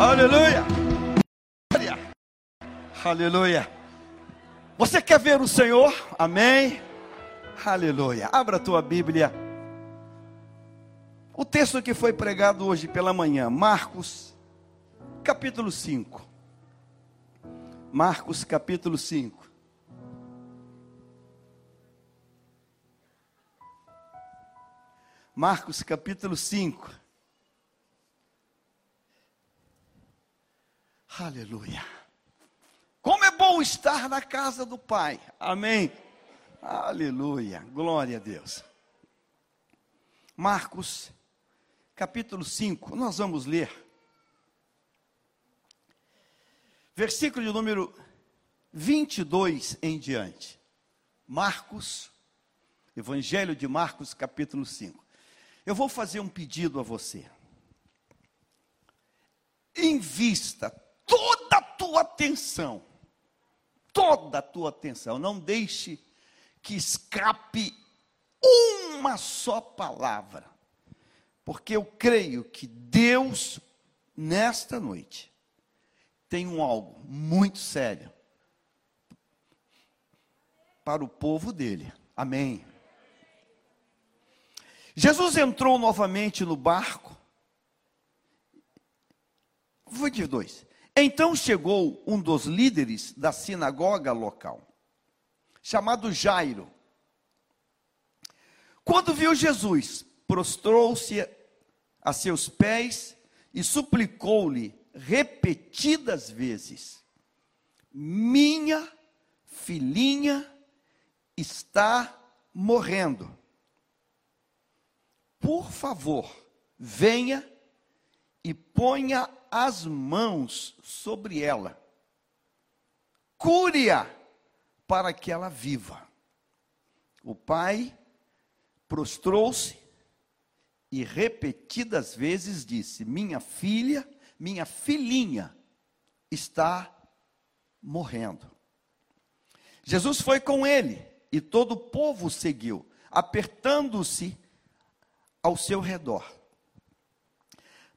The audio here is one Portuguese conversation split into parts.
Aleluia. Aleluia. Você quer ver o Senhor? Amém. Aleluia. Abra a tua Bíblia. O texto que foi pregado hoje pela manhã, Marcos, capítulo 5. Marcos, capítulo 5. Marcos, capítulo 5. Aleluia. Como é bom estar na casa do Pai. Amém. Aleluia. Glória a Deus. Marcos, capítulo 5. Nós vamos ler. Versículo de número 22 em diante. Marcos, Evangelho de Marcos, capítulo 5. Eu vou fazer um pedido a você. Invista toda a tua atenção, toda a tua atenção, não deixe que escape uma só palavra, porque eu creio que Deus, nesta noite, tem um algo muito sério para o povo dele. Amém. Jesus entrou novamente no barco. Foi de dois. Então chegou um dos líderes da sinagoga local, chamado Jairo. Quando viu Jesus, prostrou-se a seus pés e suplicou-lhe repetidas vezes: Minha filhinha está morrendo. Por favor, venha e ponha as mãos sobre ela. Cure-a para que ela viva. O pai prostrou-se e repetidas vezes disse: Minha filha, minha filhinha está morrendo. Jesus foi com ele e todo o povo seguiu, apertando-se ao seu redor.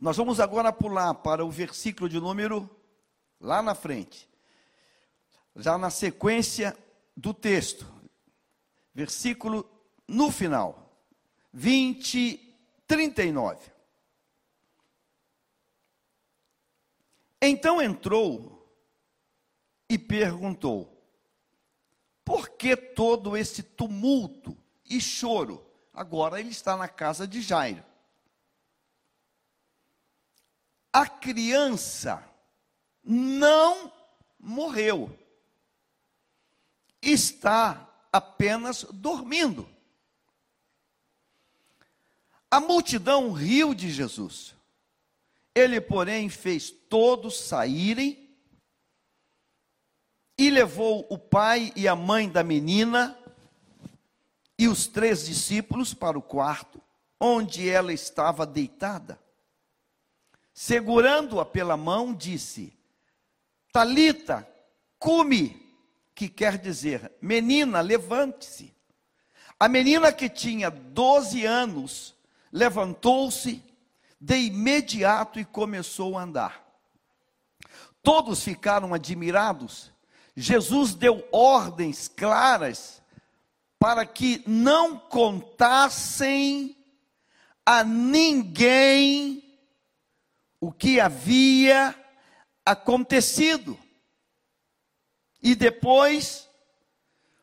Nós vamos agora pular para o versículo de número lá na frente. Já na sequência do texto. Versículo no final. 20, 39. Então entrou e perguntou: Por que todo esse tumulto e choro? Agora ele está na casa de Jairo a criança não morreu, está apenas dormindo. A multidão riu de Jesus. Ele, porém, fez todos saírem e levou o pai e a mãe da menina e os três discípulos para o quarto, onde ela estava deitada segurando-a pela mão, disse: Talita, cume, que quer dizer, menina, levante-se. A menina que tinha 12 anos levantou-se de imediato e começou a andar. Todos ficaram admirados. Jesus deu ordens claras para que não contassem a ninguém o que havia acontecido. E depois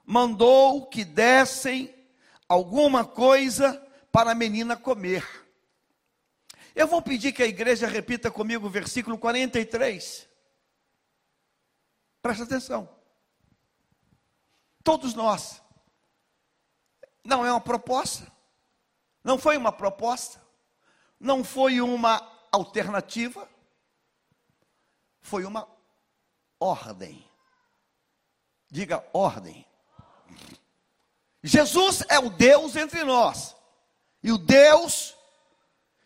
mandou que dessem alguma coisa para a menina comer. Eu vou pedir que a igreja repita comigo o versículo 43. Presta atenção. Todos nós. Não é uma proposta. Não foi uma proposta. Não foi uma alternativa foi uma ordem. Diga ordem. Jesus é o Deus entre nós. E o Deus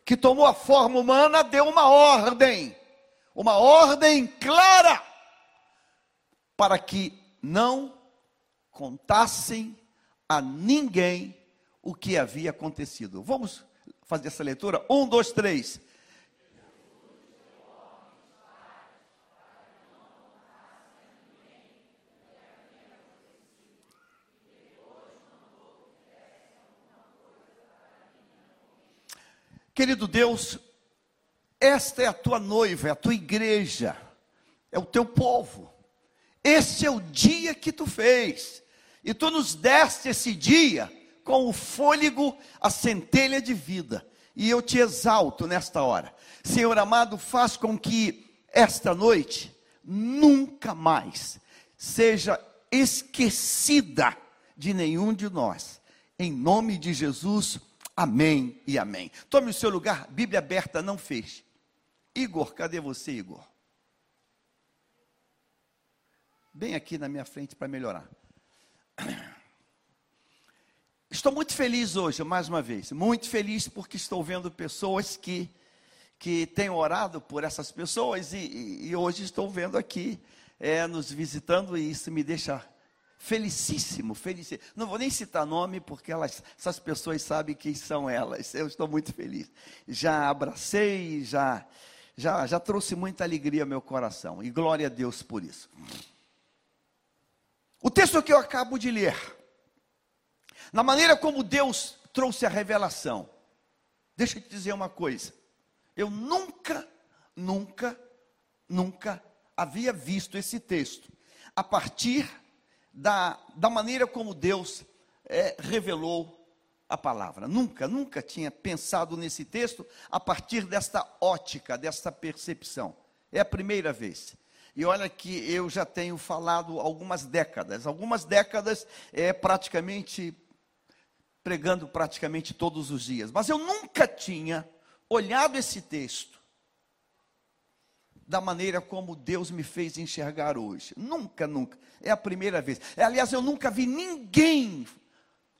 que tomou a forma humana deu uma ordem. Uma ordem clara para que não contassem a ninguém o que havia acontecido. Vamos fazer essa leitura? Um, dois, três. Querido Deus, esta é a tua noiva, é a tua igreja, é o teu povo. Este é o dia que tu fez, e tu nos deste esse dia com o fôlego, a centelha de vida. E eu te exalto nesta hora. Senhor amado, faz com que esta noite nunca mais seja esquecida de nenhum de nós. Em nome de Jesus, amém e amém. Tome o seu lugar, Bíblia aberta, não feche. Igor, cadê você, Igor? Bem aqui na minha frente para melhorar. Estou muito feliz hoje, mais uma vez. Muito feliz porque estou vendo pessoas que, que têm orado por essas pessoas e, e hoje estou vendo aqui é, nos visitando e isso me deixa felicíssimo, felicíssimo. Não vou nem citar nome porque elas, essas pessoas sabem quem são elas. Eu estou muito feliz. Já abracei, já, já, já trouxe muita alegria ao meu coração e glória a Deus por isso. O texto que eu acabo de ler na maneira como Deus trouxe a revelação. Deixa eu te dizer uma coisa. Eu nunca, nunca, nunca havia visto esse texto a partir da, da maneira como Deus é, revelou a palavra. Nunca, nunca tinha pensado nesse texto a partir desta ótica, desta percepção. É a primeira vez. E olha que eu já tenho falado algumas décadas, algumas décadas é praticamente pregando praticamente todos os dias, mas eu nunca tinha olhado esse texto da maneira como Deus me fez enxergar hoje. Nunca, nunca. É a primeira vez. É, aliás, eu nunca vi ninguém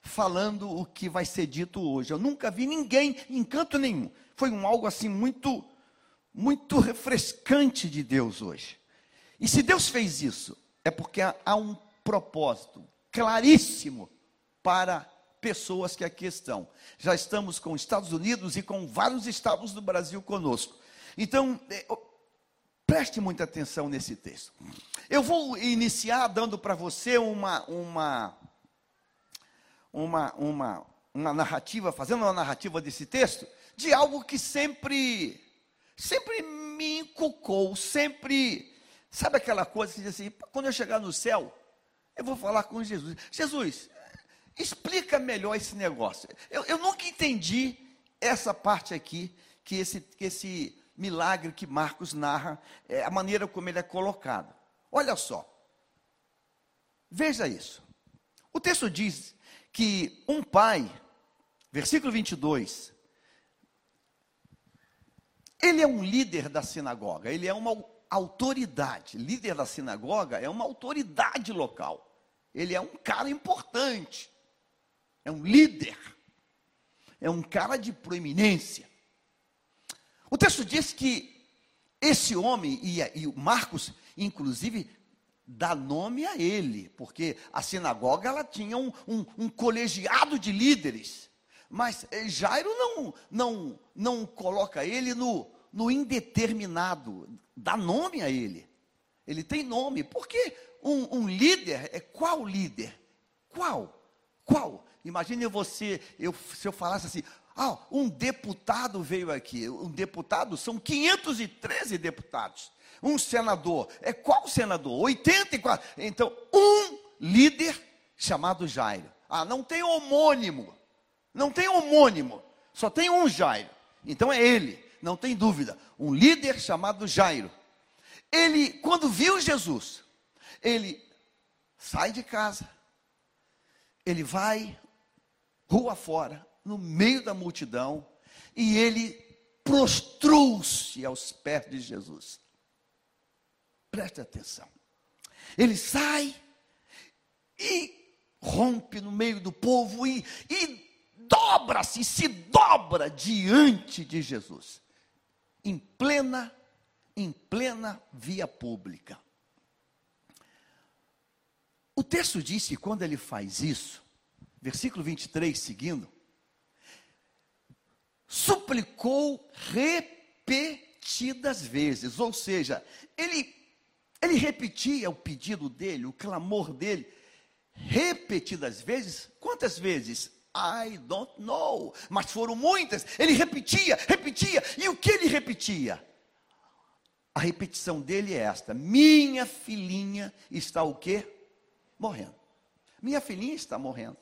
falando o que vai ser dito hoje. Eu nunca vi ninguém em canto nenhum. Foi um algo assim muito muito refrescante de Deus hoje. E se Deus fez isso, é porque há, um propósito claríssimo para pessoas que aqui estão. Já estamos com os Estados Unidos e com vários estados do Brasil conosco. Então, é, preste muita atenção nesse texto. Eu vou iniciar dando para você uma, uma, uma, uma, uma narrativa, fazendo uma narrativa desse texto, de algo que sempre, sempre me inculcou, sempre, sabe aquela coisa que diz assim, quando eu chegar no céu, eu vou falar com Jesus. Jesus, Explica melhor esse negócio. Eu, eu nunca entendi essa parte aqui, que esse, que esse milagre que Marcos narra, é, a maneira como ele é colocado. Olha só. Veja isso. O texto diz que um pai, versículo 22, ele é um líder da sinagoga, ele é uma autoridade. Líder da sinagoga é uma autoridade local. Ele é um cara importante é um líder, é um cara de proeminência. O texto diz que esse homem, e, e Marcos, inclusive, dá nome a ele, porque a sinagoga ela tinha um, um, um colegiado de líderes, mas eh, Jairo não, não, não coloca ele no, no indeterminado, dá nome a ele. Ele tem nome, porque um, um líder é qual líder? Qual? Qual? Imagine você, eu, se eu falasse assim, ah, um deputado veio aqui. Um deputado são 513 deputados. Um senador, é qual senador? 84. Então, um líder chamado Jairo. Ah, não tem homônimo. Não tem homônimo. Só tem um Jairo. Então é ele, não tem dúvida. Um líder chamado Jairo. Ele, quando viu Jesus, ele sai de casa, ele vai rua fora, no meio da multidão, e ele prostrou-se aos pés de Jesus. Preste atenção. Ele sai e rompe no meio do povo e, e dobra-se, se dobra diante de Jesus, em plena, em plena via pública. O texto diz que quando ele faz isso, versículo 23 seguindo, suplicou repetidas vezes, ou seja, ele, ele repetia o pedido dele, o clamor dele, repetidas vezes, quantas vezes? I don't know. Mas foram muitas. Ele repetia, repetia. E o que ele repetia? A repetição dele é esta: Minha filhinha está o quê? Morrendo. Minha filhinha está morrendo.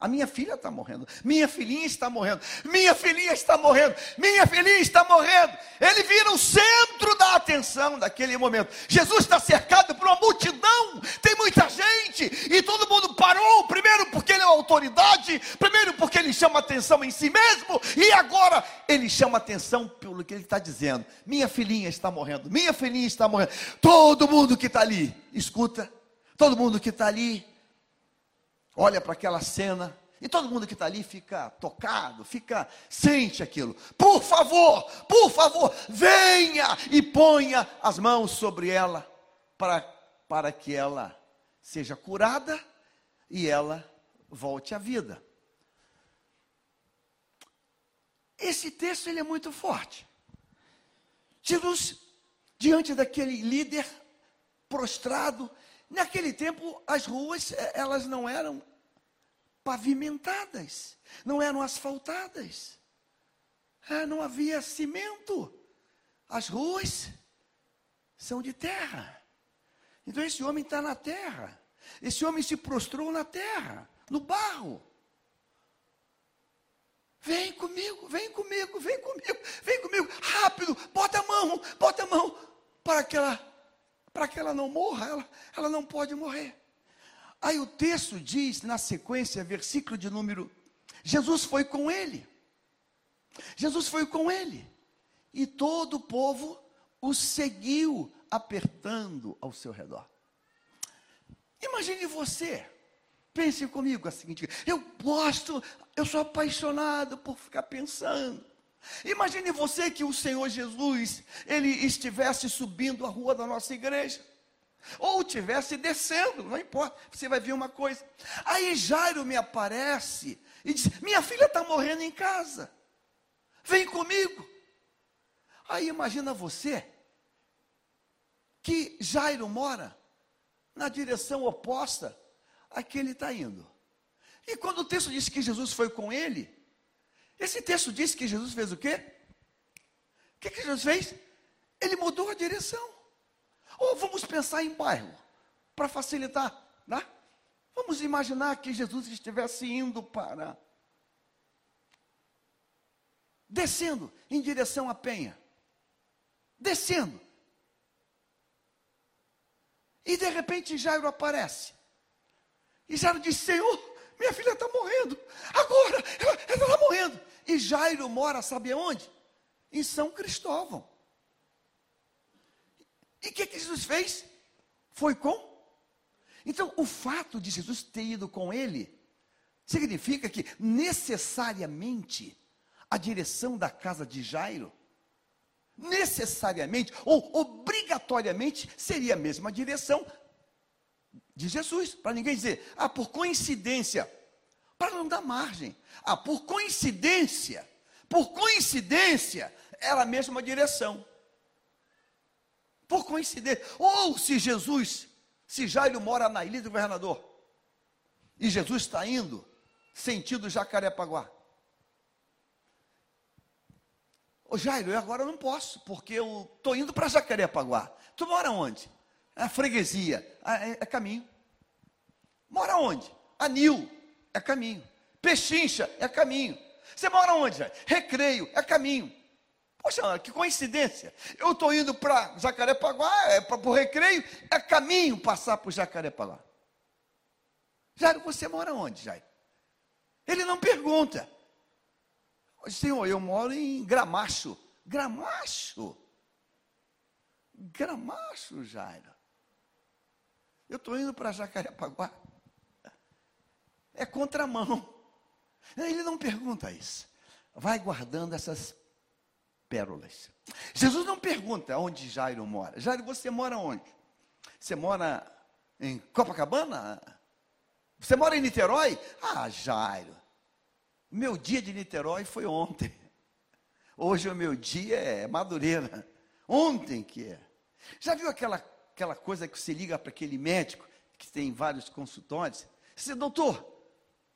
A minha filha está morrendo. Minha filhinha está morrendo. Minha filhinha está morrendo. Minha filhinha está morrendo. Ele vira o centro da atenção daquele momento. Jesus está cercado por uma multidão. Tem muita gente. E todo mundo parou. Primeiro porque ele é autoridade. Primeiro porque ele chama atenção em si mesmo. E agora ele chama atenção pelo que ele está dizendo. Minha filhinha está morrendo. Minha filhinha está morrendo. Todo mundo que está ali, escuta. Todo mundo que está ali olha para aquela cena e todo mundo que está ali fica tocado, fica, sente aquilo. Por favor, por favor, venha e ponha as mãos sobre ela, para, para que ela seja curada e ela volte à vida. Esse texto ele é muito forte. Jesus, diante daquele líder prostrado, naquele tempo as ruas eh, elas não eram pavimentadas, não eram asfaltadas. Ah, não havia cimento. As ruas são de terra. Então esse homem está na terra. Esse homem se prostrou na terra, no barro. Vem comigo, vem comigo, vem comigo, vem comigo, rápido, bota a mão, bota a mão, para que ela, para que ela não morra, ela, ela não pode morrer. Aí o texto diz, na sequência, versículo de número: Jesus foi com ele. Jesus foi com ele. E todo o povo o seguiu, apertando ao seu redor. Imagine você, pense comigo a seguinte: eu gosto, eu sou apaixonado por ficar pensando. Imagine você que o Senhor Jesus, ele estivesse subindo a rua da nossa igreja. Ou tivesse descendo, não importa, você vai ver uma coisa. Aí Jairo me aparece e diz: Minha filha está morrendo em casa, vem comigo. Aí imagina você que Jairo mora na direção oposta a que ele está indo. E quando o texto diz que Jesus foi com ele, esse texto diz que Jesus fez o quê? O que, que Jesus fez? Ele mudou a direção. Ou vamos pensar em bairro, para facilitar, né? Vamos imaginar que Jesus estivesse indo para. Descendo em direção à Penha. Descendo. E de repente Jairo aparece. E Jairo diz: Senhor, minha filha está morrendo. Agora, ela está morrendo. E Jairo mora, sabe onde? Em São Cristóvão. E o que, que Jesus fez? Foi com. Então, o fato de Jesus ter ido com ele, significa que necessariamente a direção da casa de Jairo, necessariamente ou obrigatoriamente, seria a mesma direção de Jesus. Para ninguém dizer, ah, por coincidência, para não dar margem. Ah, por coincidência, por coincidência, era a mesma direção. Por coincidência. Ou se Jesus, se Jairo mora na ilha do governador, e Jesus está indo sentido Jacarepaguá. Ô Jairo, eu agora não posso, porque eu estou indo para Jacarepaguá. Tu mora onde? É freguesia. É, é, caminho. Mora onde? Anil. É caminho. Pechincha. É caminho. Você mora onde? Recreio. É caminho. Poxa, que coincidência. Eu estou indo para Jacarepaguá, é para o recreio, é caminho passar por Jacarepaguá. Jairo, você mora onde, Jairo? Ele não pergunta. Senhor, eu moro em Gramacho. Gramacho? Gramacho, Jairo. Eu estou indo para Jacarepaguá. É contramão. Ele não pergunta isso. Vai guardando essas pérolas. Jesus não pergunta onde Jairo mora. Jairo, você mora onde? Você mora em Copacabana? Você mora em Niterói? Ah, Jairo. Meu dia de Niterói foi ontem. Hoje o meu dia é Madureira. Ontem que é. Já viu aquela, aquela coisa que você liga para aquele médico que tem vários consultórios? Você, doutor,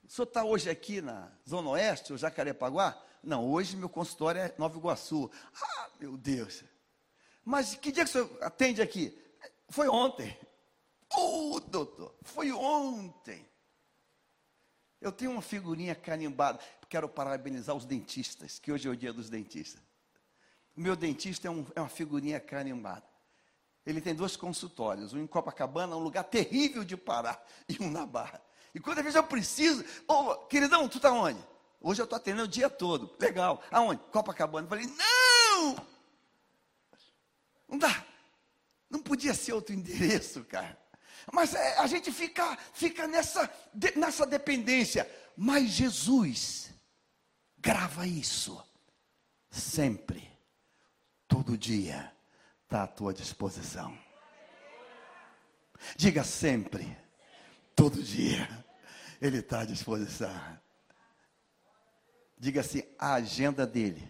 o senhor está hoje aqui na Zona Oeste, ou Jacarepaguá? Não, hoje meu consultório é Nova Iguaçu. Ah, meu Deus. Mas que dia que o senhor atende aqui? Foi ontem. Ô, oh, doutor, foi ontem. Eu tenho uma figurinha carimbada. Quero parabenizar os dentistas, que hoje é o dia dos dentistas. O meu dentista é, um, é uma figurinha carimbada. Ele tem dois consultórios, um em Copacabana, um lugar terrível de parar, e um na Barra. E quando vezes eu preciso, ô, oh, queridão, tu está onde? Hoje eu estou atendendo o dia todo. Legal. Aonde? Copacabana. Eu falei, não! Não dá. Não podia ser outro endereço, cara. Mas é, a gente fica, fica nessa, de, nessa dependência. Mas Jesus grava isso sempre, todo dia, está à tua disposição. Diga sempre, todo dia, Ele está à disposição. Diga assim: a agenda dele,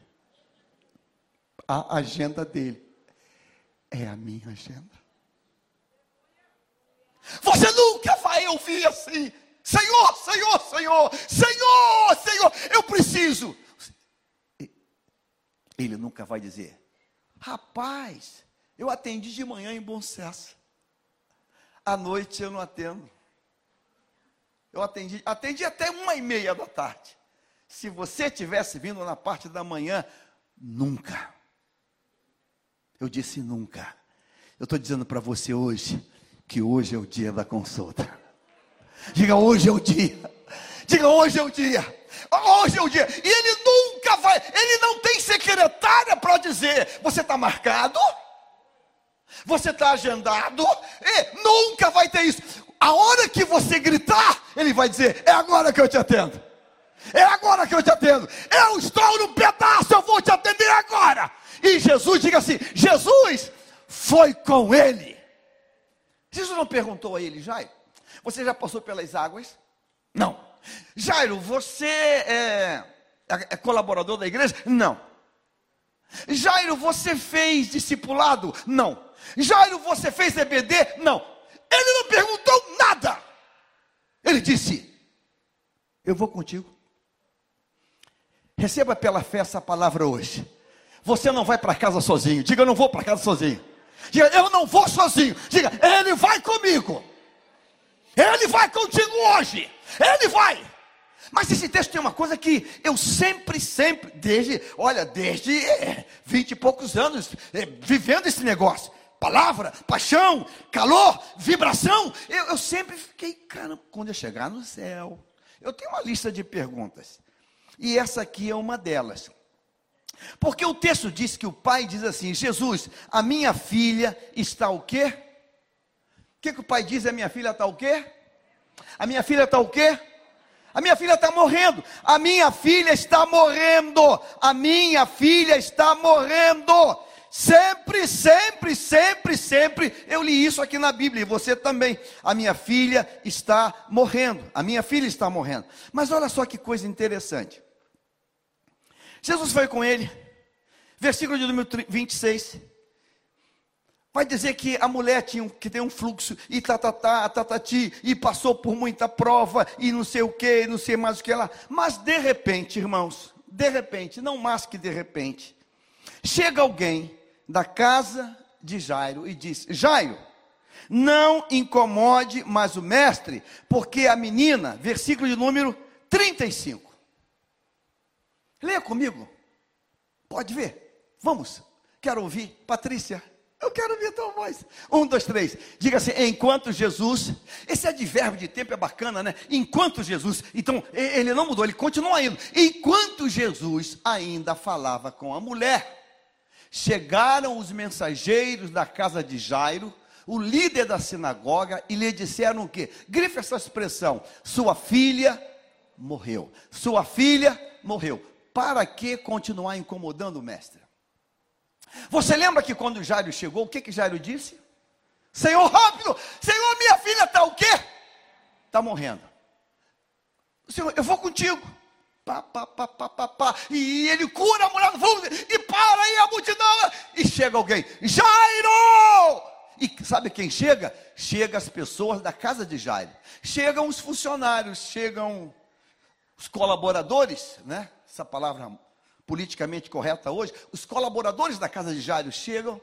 a agenda dele é a minha agenda. Você nunca vai ouvir assim: Senhor, Senhor, Senhor, Senhor, Senhor, eu preciso. Ele nunca vai dizer: Rapaz, eu atendi de manhã em bom sucesso. À noite eu não atendo. Eu atendi, atendi até uma e meia da tarde. Se você tivesse vindo na parte da manhã, nunca. Eu disse nunca. Eu estou dizendo para você hoje, que hoje é o dia da consulta. Diga, hoje é o dia. Diga, hoje é o dia. Hoje é o dia. E ele nunca vai, ele não tem secretária para dizer: você está marcado, você está agendado, e nunca vai ter isso. A hora que você gritar, ele vai dizer: é agora que eu te atendo. É agora que eu te atendo. Eu estou no pedaço, eu vou te atender agora. E Jesus, diga assim: Jesus foi com ele. Jesus não perguntou a ele, Jairo, você já passou pelas águas? Não. Jairo, você é, é colaborador da igreja? Não. Jairo, você fez discipulado? Não. Jairo, você fez EBD? Não. Ele não perguntou nada. Ele disse: Eu vou contigo. Receba pela fé essa palavra hoje. Você não vai para casa sozinho. Diga, eu não vou para casa sozinho. Diga, eu não vou sozinho. Diga, Ele vai comigo. Ele vai contigo hoje. Ele vai. Mas esse texto tem uma coisa que eu sempre, sempre, desde, olha, desde é, vinte e poucos anos, é, vivendo esse negócio. Palavra, paixão, calor, vibração. Eu, eu sempre fiquei, cara, quando eu chegar no céu. Eu tenho uma lista de perguntas. E essa aqui é uma delas. Porque o texto diz que o pai diz assim: Jesus, a minha filha está o quê? O que, que o pai diz? A minha filha está o quê? A minha filha está o quê? A minha filha está morrendo. A minha filha está morrendo. A minha filha está morrendo. Sempre, sempre, sempre, sempre. Eu li isso aqui na Bíblia e você também. A minha filha está morrendo. A minha filha está morrendo. Mas olha só que coisa interessante. Jesus foi com ele. Versículo de número 26. Vai dizer que a mulher tinha que tem um fluxo e tatatá, tatati, e passou por muita prova e não sei o que, não sei mais o que lá. Mas de repente, irmãos, de repente, não mais que de repente, chega alguém da casa de Jairo e diz: Jairo, não incomode mais o mestre, porque a menina, versículo de número 35, Leia comigo. Pode ver. Vamos. Quero ouvir. Patrícia. Eu quero ouvir a tua voz. Um, dois, três. Diga assim: enquanto Jesus. Esse advérbio de tempo é bacana, né? Enquanto Jesus. Então, ele não mudou, ele continua indo. Enquanto Jesus ainda falava com a mulher, chegaram os mensageiros da casa de Jairo, o líder da sinagoga, e lhe disseram o quê? Grife essa expressão: sua filha morreu. Sua filha morreu para que continuar incomodando o mestre? Você lembra que quando Jairo chegou, o que que Jairo disse? Senhor, rápido! Senhor, minha filha está o quê? Está morrendo. Senhor, eu vou contigo. Pá, pá, pá, pá, pá, pá. E ele cura a mulher e para aí a multidão. E chega alguém, Jairo! E sabe quem chega? Chega as pessoas da casa de Jairo. Chegam os funcionários, chegam os colaboradores, né? Essa palavra politicamente correta hoje, os colaboradores da casa de Jairo chegam,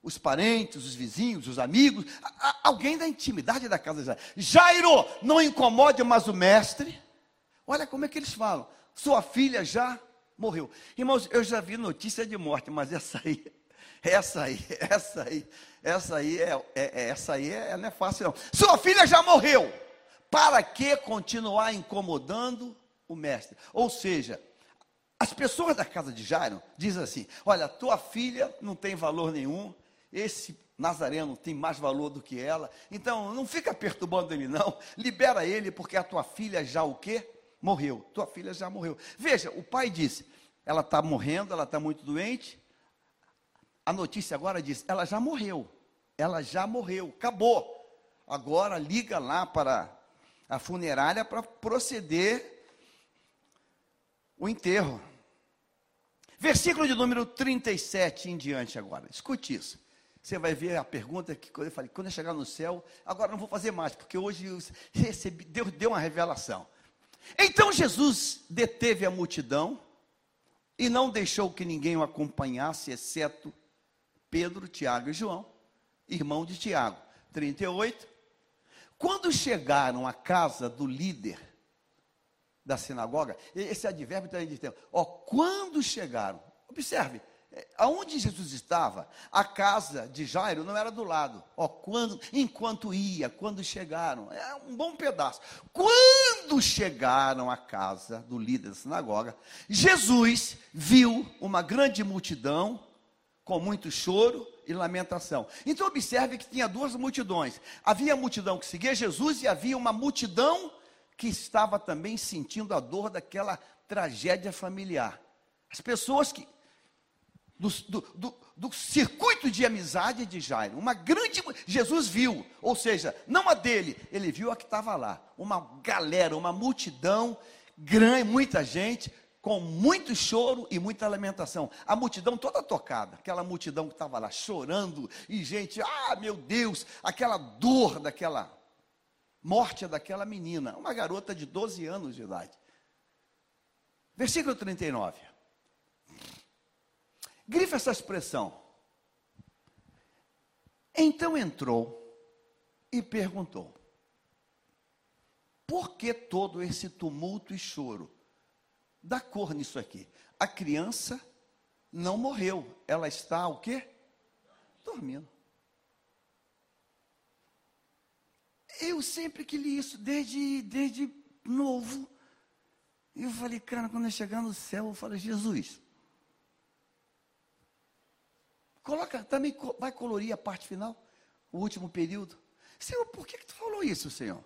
os parentes, os vizinhos, os amigos, a, a, alguém da intimidade da casa de Jairo. Jairo, não incomode mais o mestre. Olha como é que eles falam. Sua filha já morreu. Irmãos, eu já vi notícia de morte, mas essa aí, essa aí, essa aí, essa aí é, é, é essa aí é, não é fácil não. Sua filha já morreu. Para que continuar incomodando o mestre? Ou seja, as pessoas da casa de Jairo dizem assim: Olha, tua filha não tem valor nenhum, esse Nazareno tem mais valor do que ela, então não fica perturbando ele, não, libera ele, porque a tua filha já o quê? Morreu. Tua filha já morreu. Veja, o pai disse: ela está morrendo, ela está muito doente. A notícia agora diz: ela já morreu. Ela já morreu, acabou. Agora liga lá para a funerária para proceder o enterro. Versículo de número 37 em diante agora. Escute isso. Você vai ver a pergunta que eu falei, quando eu chegar no céu, agora não vou fazer mais, porque hoje recebi, Deus deu uma revelação. Então Jesus deteve a multidão e não deixou que ninguém o acompanhasse, exceto Pedro, Tiago e João, irmão de Tiago. 38. Quando chegaram à casa do líder da sinagoga, esse advérbio também diz, ó, quando chegaram, observe, é, aonde Jesus estava, a casa de Jairo não era do lado. Ó, quando, enquanto ia, quando chegaram, é um bom pedaço. Quando chegaram à casa do líder da sinagoga, Jesus viu uma grande multidão com muito choro e lamentação. Então observe que tinha duas multidões. Havia a multidão que seguia Jesus e havia uma multidão que estava também sentindo a dor daquela tragédia familiar. As pessoas que do, do, do, do, circuito de amizade de Jairo. Uma grande. Jesus viu, ou seja, não a dele, ele viu a que estava lá. Uma galera, uma multidão, grande, muita gente, com muito choro e muita lamentação. A multidão toda tocada, aquela multidão que estava lá chorando, e gente, ah, meu Deus, aquela dor daquela morte daquela menina, uma garota de 12 anos de idade. Versículo 39. Grifa essa expressão. Então entrou e perguntou: Por que todo esse tumulto e choro? Dá cor nisso aqui. A criança não morreu, ela está o quê? Dormindo. Eu sempre que li isso, desde, desde novo, eu falei, cara, quando eu chegar no céu, eu falo, Jesus, Coloca, também vai colorir a parte final, o último período. Senhor, por que, que tu falou isso, Senhor?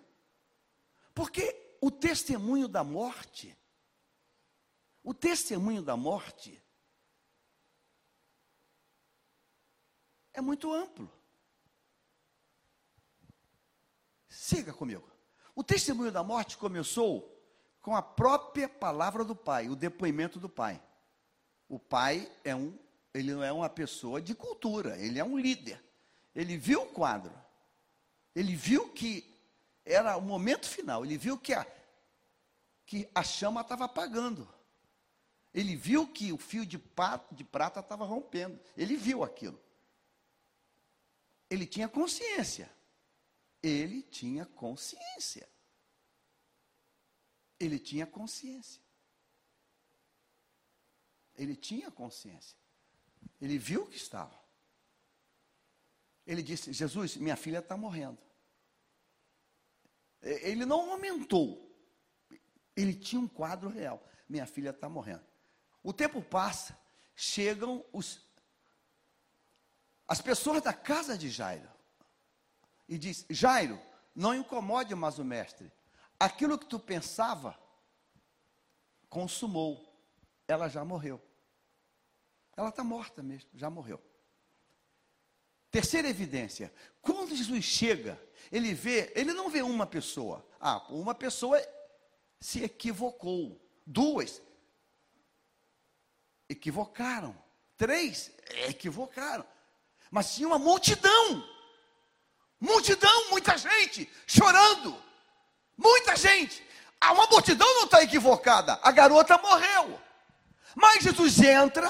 Porque o testemunho da morte, o testemunho da morte, é muito amplo. Siga comigo. O testemunho da morte começou com a própria palavra do Pai, o depoimento do Pai. O Pai é um ele não é uma pessoa de cultura, ele é um líder. Ele viu o quadro. Ele viu que era o momento final. Ele viu que a, que a chama estava apagando. Ele viu que o fio de, de prata estava rompendo. Ele viu aquilo. Ele tinha consciência. Ele tinha consciência. Ele tinha consciência. Ele tinha consciência. Ele viu que estava. Ele disse: Jesus, minha filha está morrendo. Ele não aumentou. Ele tinha um quadro real. Minha filha está morrendo. O tempo passa, chegam os, as pessoas da casa de Jairo. E diz: Jairo, não incomode mais o mestre. Aquilo que tu pensava, consumou. Ela já morreu. Ela está morta mesmo, já morreu. Terceira evidência: quando Jesus chega, ele vê, ele não vê uma pessoa. Ah, uma pessoa se equivocou. Duas equivocaram. Três equivocaram. Mas tinha uma multidão. Multidão, muita gente chorando. Muita gente. Ah, uma multidão não está equivocada. A garota morreu. Mas Jesus entra,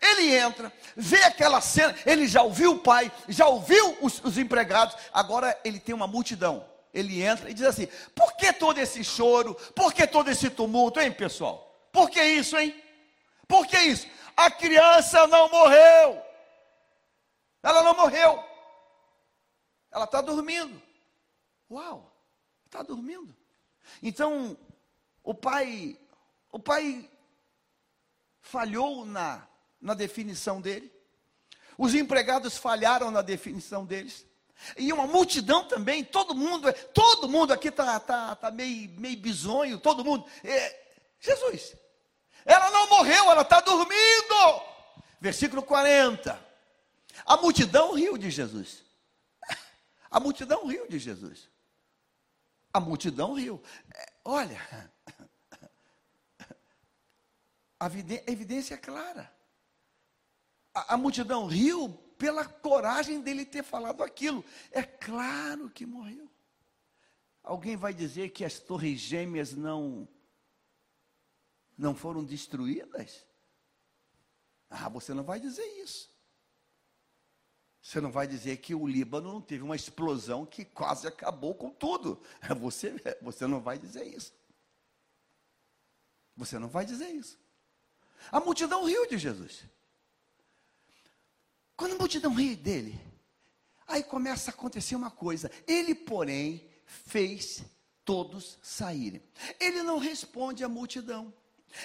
ele entra, vê aquela cena, ele já ouviu o pai, já ouviu os, os empregados, agora ele tem uma multidão. Ele entra e diz assim: por que todo esse choro? Por que todo esse tumulto, hein, pessoal? Por que isso, hein? Por que isso? A criança não morreu. Ela não morreu. Ela está dormindo. Uau, está dormindo. Então, o pai, o pai falhou na, na definição dele. Os empregados falharam na definição deles. E uma multidão também, todo mundo, todo mundo aqui está tá, tá meio, meio bizonho, todo mundo. É, Jesus, ela não morreu, ela está dormindo. Versículo 40. A multidão riu de Jesus. A multidão riu de Jesus. A multidão riu. É, olha, a evidência é clara. A, a multidão riu pela coragem dele ter falado aquilo. É claro que morreu. Alguém vai dizer que as torres gêmeas não não foram destruídas? Ah, você não vai dizer isso. Você não vai dizer que o Líbano não teve uma explosão que quase acabou com tudo. Você, você não vai dizer isso. Você não vai dizer isso. A multidão riu de Jesus. Quando a multidão ri dele, aí começa a acontecer uma coisa. Ele, porém, fez todos saírem. Ele não responde à multidão.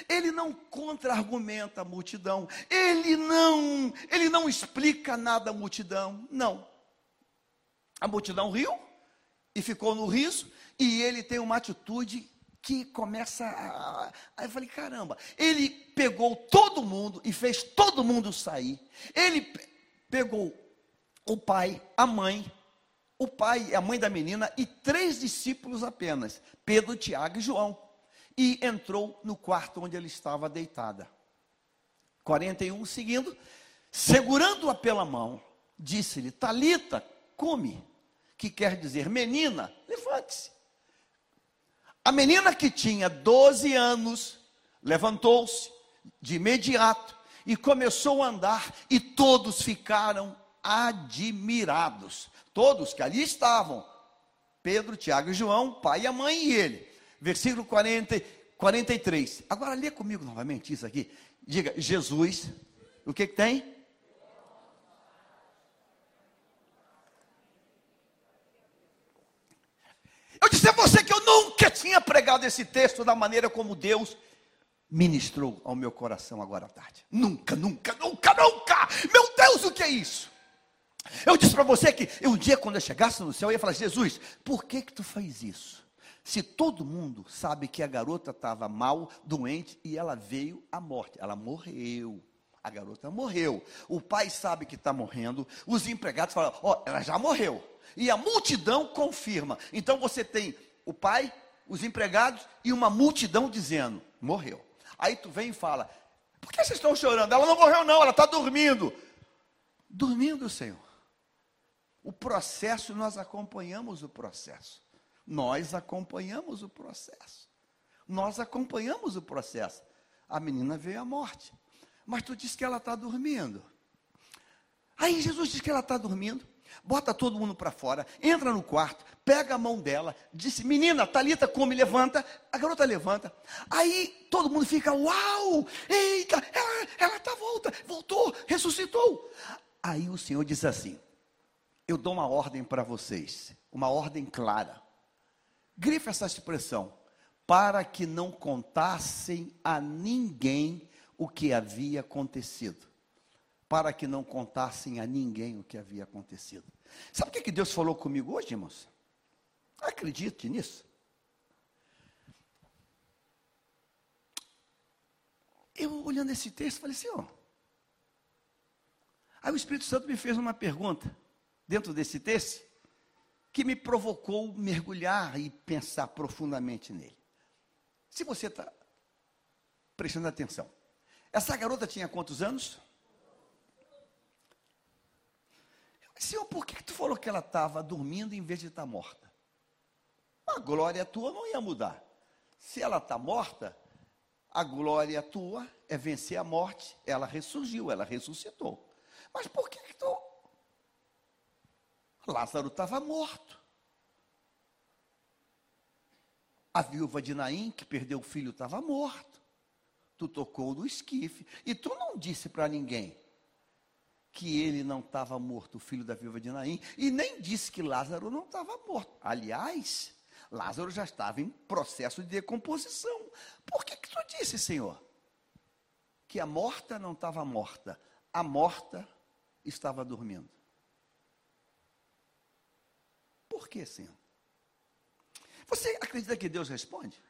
Ele não contra-argumenta a multidão. Ele não, ele não explica nada à multidão. Não. A multidão riu e ficou no riso, e ele tem uma atitude que começa a. Aí eu falei, caramba, ele pegou todo mundo e fez todo mundo sair. Ele pegou o pai, a mãe, o pai e a mãe da menina e três discípulos apenas: Pedro, Tiago e João e entrou no quarto onde ela estava deitada. 41 seguindo, segurando-a pela mão, disse-lhe: Talita, come, que quer dizer, menina, levante-se. A menina que tinha 12 anos levantou-se de imediato e começou a andar, e todos ficaram admirados. Todos que ali estavam, Pedro, Tiago e João, pai e a mãe e ele versículo 40, 43. Agora lê comigo novamente isso aqui. Diga, Jesus, o que, que tem? Eu disse a você que eu nunca tinha pregado esse texto da maneira como Deus ministrou ao meu coração agora à tarde. Nunca, nunca, nunca, nunca. Meu Deus, o que é isso? Eu disse para você que um dia quando eu chegasse no céu eu ia falar: Jesus, por que que tu faz isso? Se todo mundo sabe que a garota estava mal, doente e ela veio à morte, ela morreu. A garota morreu. O pai sabe que está morrendo. Os empregados falam: Ó, oh, ela já morreu. E a multidão confirma. Então você tem o pai, os empregados e uma multidão dizendo: morreu. Aí tu vem e fala: por que vocês estão chorando? Ela não morreu, não, ela está dormindo. Dormindo, Senhor. O processo, nós acompanhamos o processo. Nós acompanhamos o processo. Nós acompanhamos o processo. A menina veio à morte. Mas tu diz que ela está dormindo. Aí Jesus diz que ela está dormindo. Bota todo mundo para fora, entra no quarto, pega a mão dela, disse: Menina, Talita, come, levanta. A garota levanta. Aí todo mundo fica: Uau, eita, ela está volta, voltou, ressuscitou. Aí o Senhor diz assim: Eu dou uma ordem para vocês, uma ordem clara. Grife essa expressão. Para que não contassem a ninguém o que havia acontecido. Para que não contassem a ninguém o que havia acontecido. Sabe o que, que Deus falou comigo hoje, irmãos? Acredite nisso. Eu olhando esse texto, falei assim, ó. Aí o Espírito Santo me fez uma pergunta dentro desse texto que me provocou mergulhar e pensar profundamente nele. Se você está prestando atenção, essa garota tinha quantos anos? Senhor, por que, que tu falou que ela estava dormindo em vez de estar tá morta? A glória tua não ia mudar. Se ela está morta, a glória tua é vencer a morte. Ela ressurgiu, ela ressuscitou. Mas por que, que tu. Lázaro estava morto. A viúva de Naim, que perdeu o filho, estava morto. Tu tocou no esquife. E tu não disse para ninguém que ele não estava morto, o filho da viúva de Naim, e nem disse que Lázaro não estava morto. Aliás, Lázaro já estava em processo de decomposição. Por que, que tu disse, Senhor? Que a morta não estava morta, a morta estava dormindo. Por que, Senhor? Você acredita que Deus responde?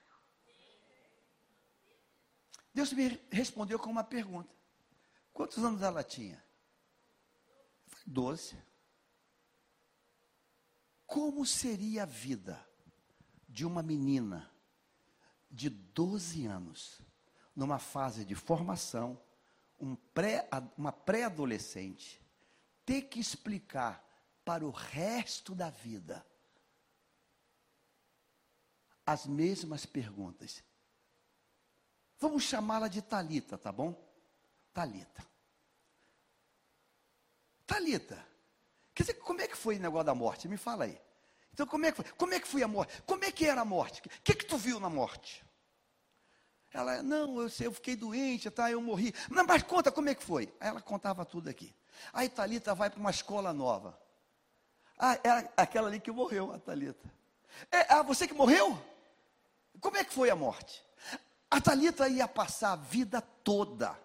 Deus me respondeu com uma pergunta: Quantos anos ela tinha? Doze. Como seria a vida de uma menina de 12 anos, numa fase de formação, um pré, uma pré-adolescente, ter que explicar para o resto da vida as mesmas perguntas. Vamos chamá-la de Talita, tá bom? Talita. Talita. Quer dizer, como é que foi o negócio da morte? Me fala aí. Então, como é que foi? Como é que foi a morte? Como é que era a morte? O que, que tu viu na morte? Ela, não, eu, eu fiquei doente, tá, eu morri. Não, mas conta como é que foi. Aí ela contava tudo aqui. Aí Talita vai para uma escola nova. Ah, era aquela ali que morreu, a Talita. É, ah, você que morreu? Como é que foi a morte? A Talita ia passar a vida toda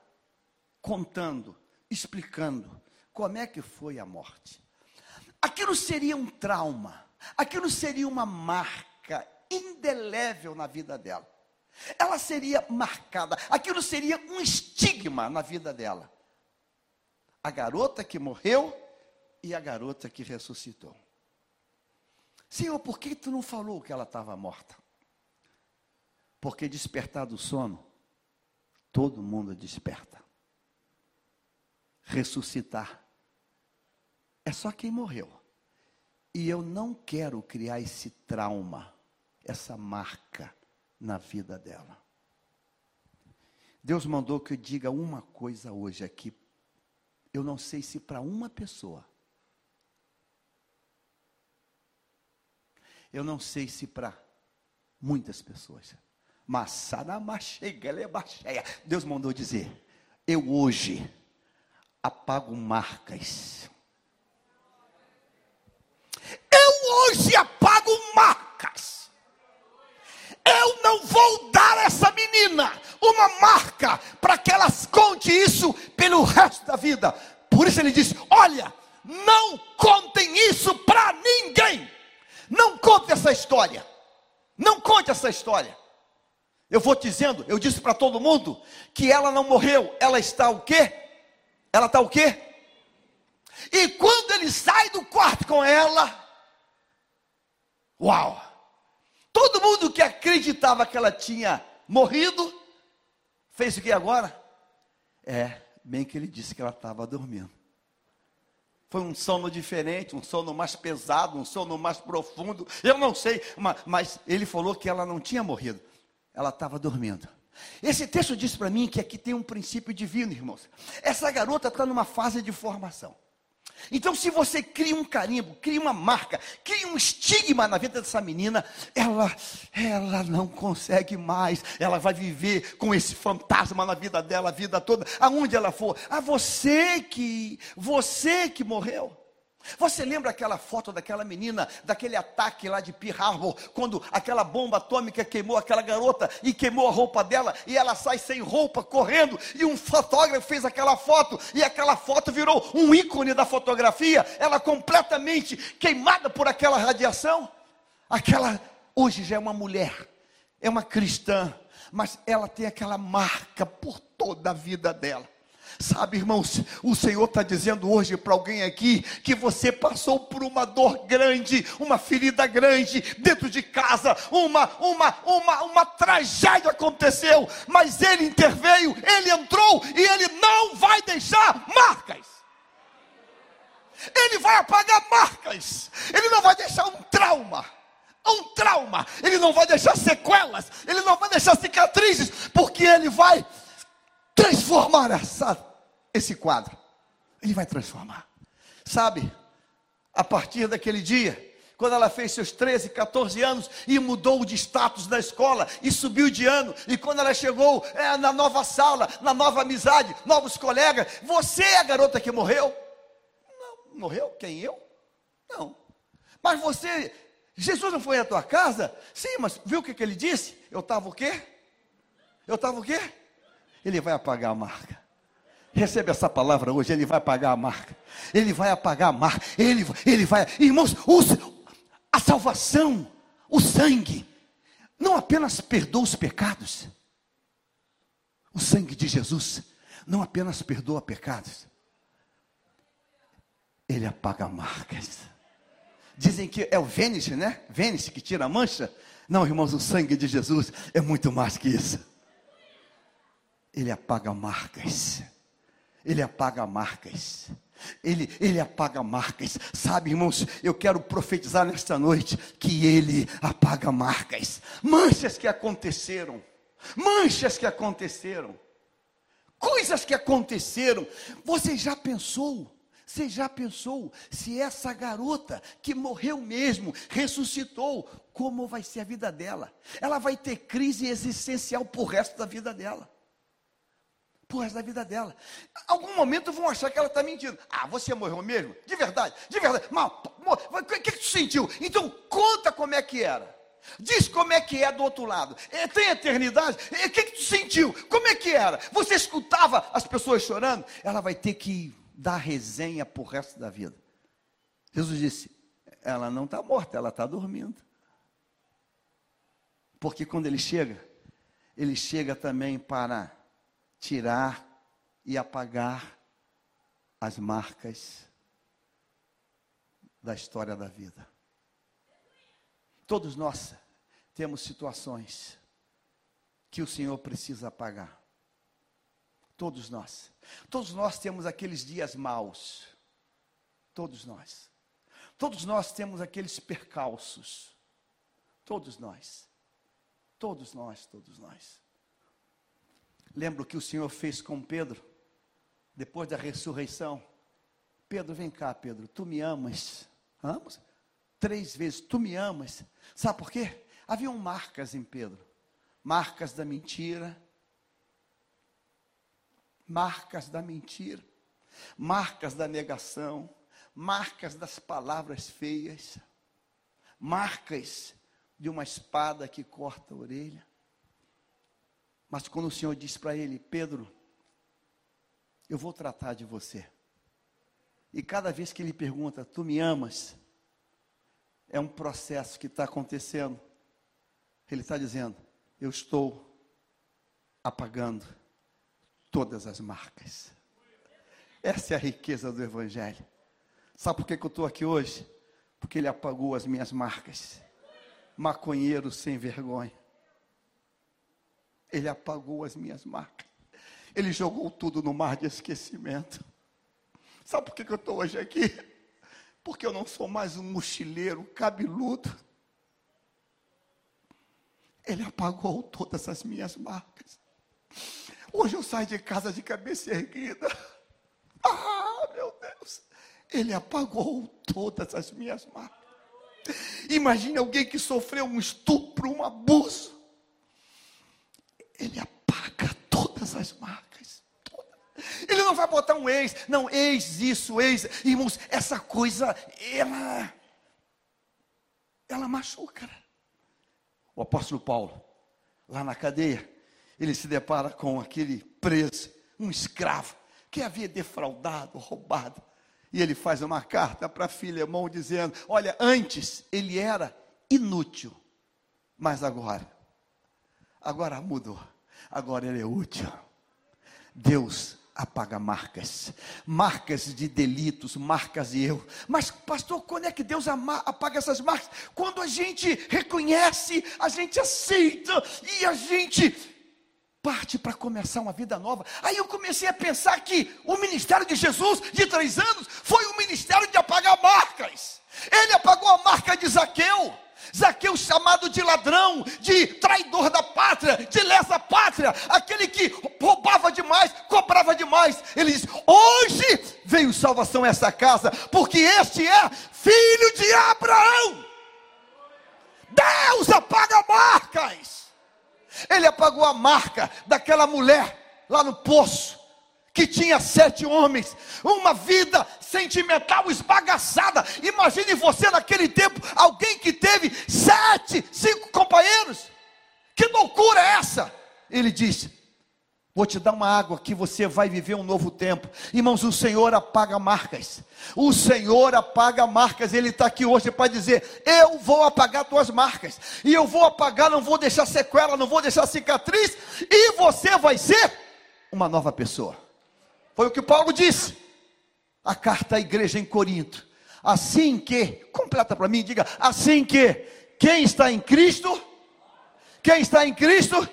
contando, explicando como é que foi a morte. Aquilo seria um trauma, aquilo seria uma marca indelével na vida dela. Ela seria marcada, aquilo seria um estigma na vida dela. A garota que morreu e a garota que ressuscitou. Senhor, por que tu não falou que ela estava morta? Porque despertar do sono, todo mundo desperta. Ressuscitar, é só quem morreu. E eu não quero criar esse trauma, essa marca na vida dela. Deus mandou que eu diga uma coisa hoje aqui. Eu não sei se para uma pessoa. Eu não sei se para muitas pessoas. Deus mandou dizer: Eu hoje apago marcas. Eu hoje apago marcas. Eu não vou dar a essa menina uma marca para que ela conte isso pelo resto da vida. Por isso ele disse: Olha, não contem isso para ninguém. Não conte essa história. Não conte essa história. Eu vou dizendo, eu disse para todo mundo que ela não morreu, ela está o quê? Ela está o quê? E quando ele sai do quarto com ela, uau! Todo mundo que acreditava que ela tinha morrido, fez o que agora? É, bem que ele disse que ela estava dormindo. Foi um sono diferente, um sono mais pesado, um sono mais profundo. Eu não sei, mas, ele falou que ela não tinha morrido ela estava dormindo. Esse texto diz para mim que aqui tem um princípio divino, irmãos. Essa garota está numa fase de formação. Então, se você cria um carimbo, cria uma marca, cria um estigma na vida dessa menina, ela, ela não consegue mais. Ela vai viver com esse fantasma na vida dela a vida toda, aonde ela for. Ah, você que, você que morreu. Você lembra aquela foto daquela menina, daquele ataque lá de Pearl Harbor, quando aquela bomba atômica queimou aquela garota e queimou a roupa dela, e ela sai sem roupa, correndo, e um fotógrafo fez aquela foto, e aquela foto virou um ícone da fotografia, ela completamente queimada por aquela radiação. Aquela, hoje já é uma mulher, é uma cristã, mas ela tem aquela marca por toda a vida dela. Sabe, irmãos, o Senhor está dizendo hoje para alguém aqui que você passou por uma dor grande, uma ferida grande dentro de casa, uma, uma, uma, uma tragédia aconteceu, mas Ele interveio, Ele entrou e Ele não vai deixar marcas. Ele vai apagar marcas, Ele não vai deixar um trauma. um trauma, ele não vai deixar sequelas, ele não vai deixar cicatrizes, porque ele vai transformar essa, esse quadro. Ele vai transformar. Sabe, a partir daquele dia, quando ela fez seus 13, 14 anos e mudou de status na escola e subiu de ano, e quando ela chegou é, na nova sala, na nova amizade, novos colegas, você é a garota que morreu? Não, morreu? Quem eu? Não. Mas você, Jesus não foi à tua casa? Sim, mas viu o que, que ele disse? Eu estava o quê? Eu estava o quê? Ele vai apagar a marca. Recebe essa palavra hoje, ele vai apagar a marca. Ele vai apagar a marca. Ele, ele vai, irmãos, os, a salvação, o sangue, não apenas perdoa os pecados, o sangue de Jesus não apenas perdoa pecados, ele apaga marcas. Dizem que é o Vênus, né? Vênus que tira a mancha. Não, irmãos, o sangue de Jesus é muito mais que isso. Ele apaga marcas. Ele apaga marcas. Ele, ele apaga marcas. Sabe, irmãos, eu quero profetizar nesta noite que ele apaga marcas. Manchas que aconteceram. Manchas que aconteceram. Coisas que aconteceram. Você já pensou? Você já pensou se essa garota que morreu mesmo, ressuscitou, como vai ser a vida dela? Ela vai ter crise existencial por resto da vida dela pro resto da vida dela. Algum momento vão achar que ela está mentindo. Ah, você morreu mesmo? De verdade, de verdade. Mas, o que, que tu sentiu? Então conta como é que era. Diz como é que é do outro lado. É, tem eternidade? O que, que tu sentiu? Como é que era? Você escutava as pessoas chorando? Ela vai ter que dar resenha o resto da vida. Jesus disse: ela não está morta, ela está dormindo. Porque quando ele chega, ele chega também para tirar e apagar as marcas da história da vida. Todos nós temos situações que o Senhor precisa apagar. Todos nós. Todos nós temos aqueles dias maus. Todos nós. Todos nós temos aqueles percalços. Todos nós. Todos nós, todos nós. Lembra o que o Senhor fez com Pedro? Depois da ressurreição. Pedro, vem cá, Pedro, tu me amas. Amas? Três vezes, tu me amas. Sabe por quê? Haviam marcas em Pedro. Marcas da mentira. Marcas da mentira. Marcas da negação. Marcas das palavras feias. Marcas de uma espada que corta a orelha. Mas quando o Senhor disse para ele, Pedro, eu vou tratar de você. E cada vez que ele pergunta, tu me amas? É um processo que está acontecendo. Ele está dizendo, eu estou apagando todas as marcas. Essa é a riqueza do Evangelho. Sabe por que, que eu estou aqui hoje? Porque ele apagou as minhas marcas. Maconheiro sem vergonha. Ele apagou as minhas marcas. Ele jogou tudo no mar de esquecimento. Sabe por que, eu estou hoje aqui? Porque eu não sou mais um mochileiro cabeludo. Ele apagou todas as minhas marcas. Hoje eu saio de casa de cabeça erguida. Ah, meu Deus. Ele apagou todas as minhas marcas. Imagine alguém que sofreu um estupro, um abuso. Ele apaga todas as marcas. Ele não vai botar um ex, não, ex isso, ex. Irmãos, essa coisa, ela, ela machuca. O apóstolo Paulo, lá na cadeia, ele se depara com aquele preso, um escravo, que havia defraudado, roubado. E ele faz uma carta para Filemão dizendo: Olha, antes ele era inútil, mas agora Agora mudou. Agora ele é útil. Deus apaga marcas, marcas de delitos, marcas de erro. Mas, pastor, quando é que Deus apaga essas marcas? Quando a gente reconhece, a gente aceita e a gente parte para começar uma vida nova. Aí eu comecei a pensar que o ministério de Jesus, de três anos, foi um ministério de apagar marcas. Ele apagou a marca de Zaqueu. Zaqueu chamado de ladrão, de traidor da pátria, de lesa pátria, aquele que roubava demais, cobrava demais. Ele diz: Hoje veio salvação a essa casa, porque este é filho de Abraão. Deus apaga marcas. Ele apagou a marca daquela mulher lá no poço que tinha sete homens, uma vida sentimental esbagaçada. Imagine você naquele tempo, alguém que teve sete, cinco companheiros. Que loucura é essa? Ele disse: Vou te dar uma água que você vai viver um novo tempo. Irmãos, o Senhor apaga marcas. O Senhor apaga marcas. Ele está aqui hoje para dizer: Eu vou apagar tuas marcas. E eu vou apagar, não vou deixar sequela, não vou deixar cicatriz. E você vai ser uma nova pessoa. Foi o que Paulo disse. A carta à igreja em Corinto. Assim que, completa para mim, diga: assim que, quem está em Cristo, quem está em Cristo,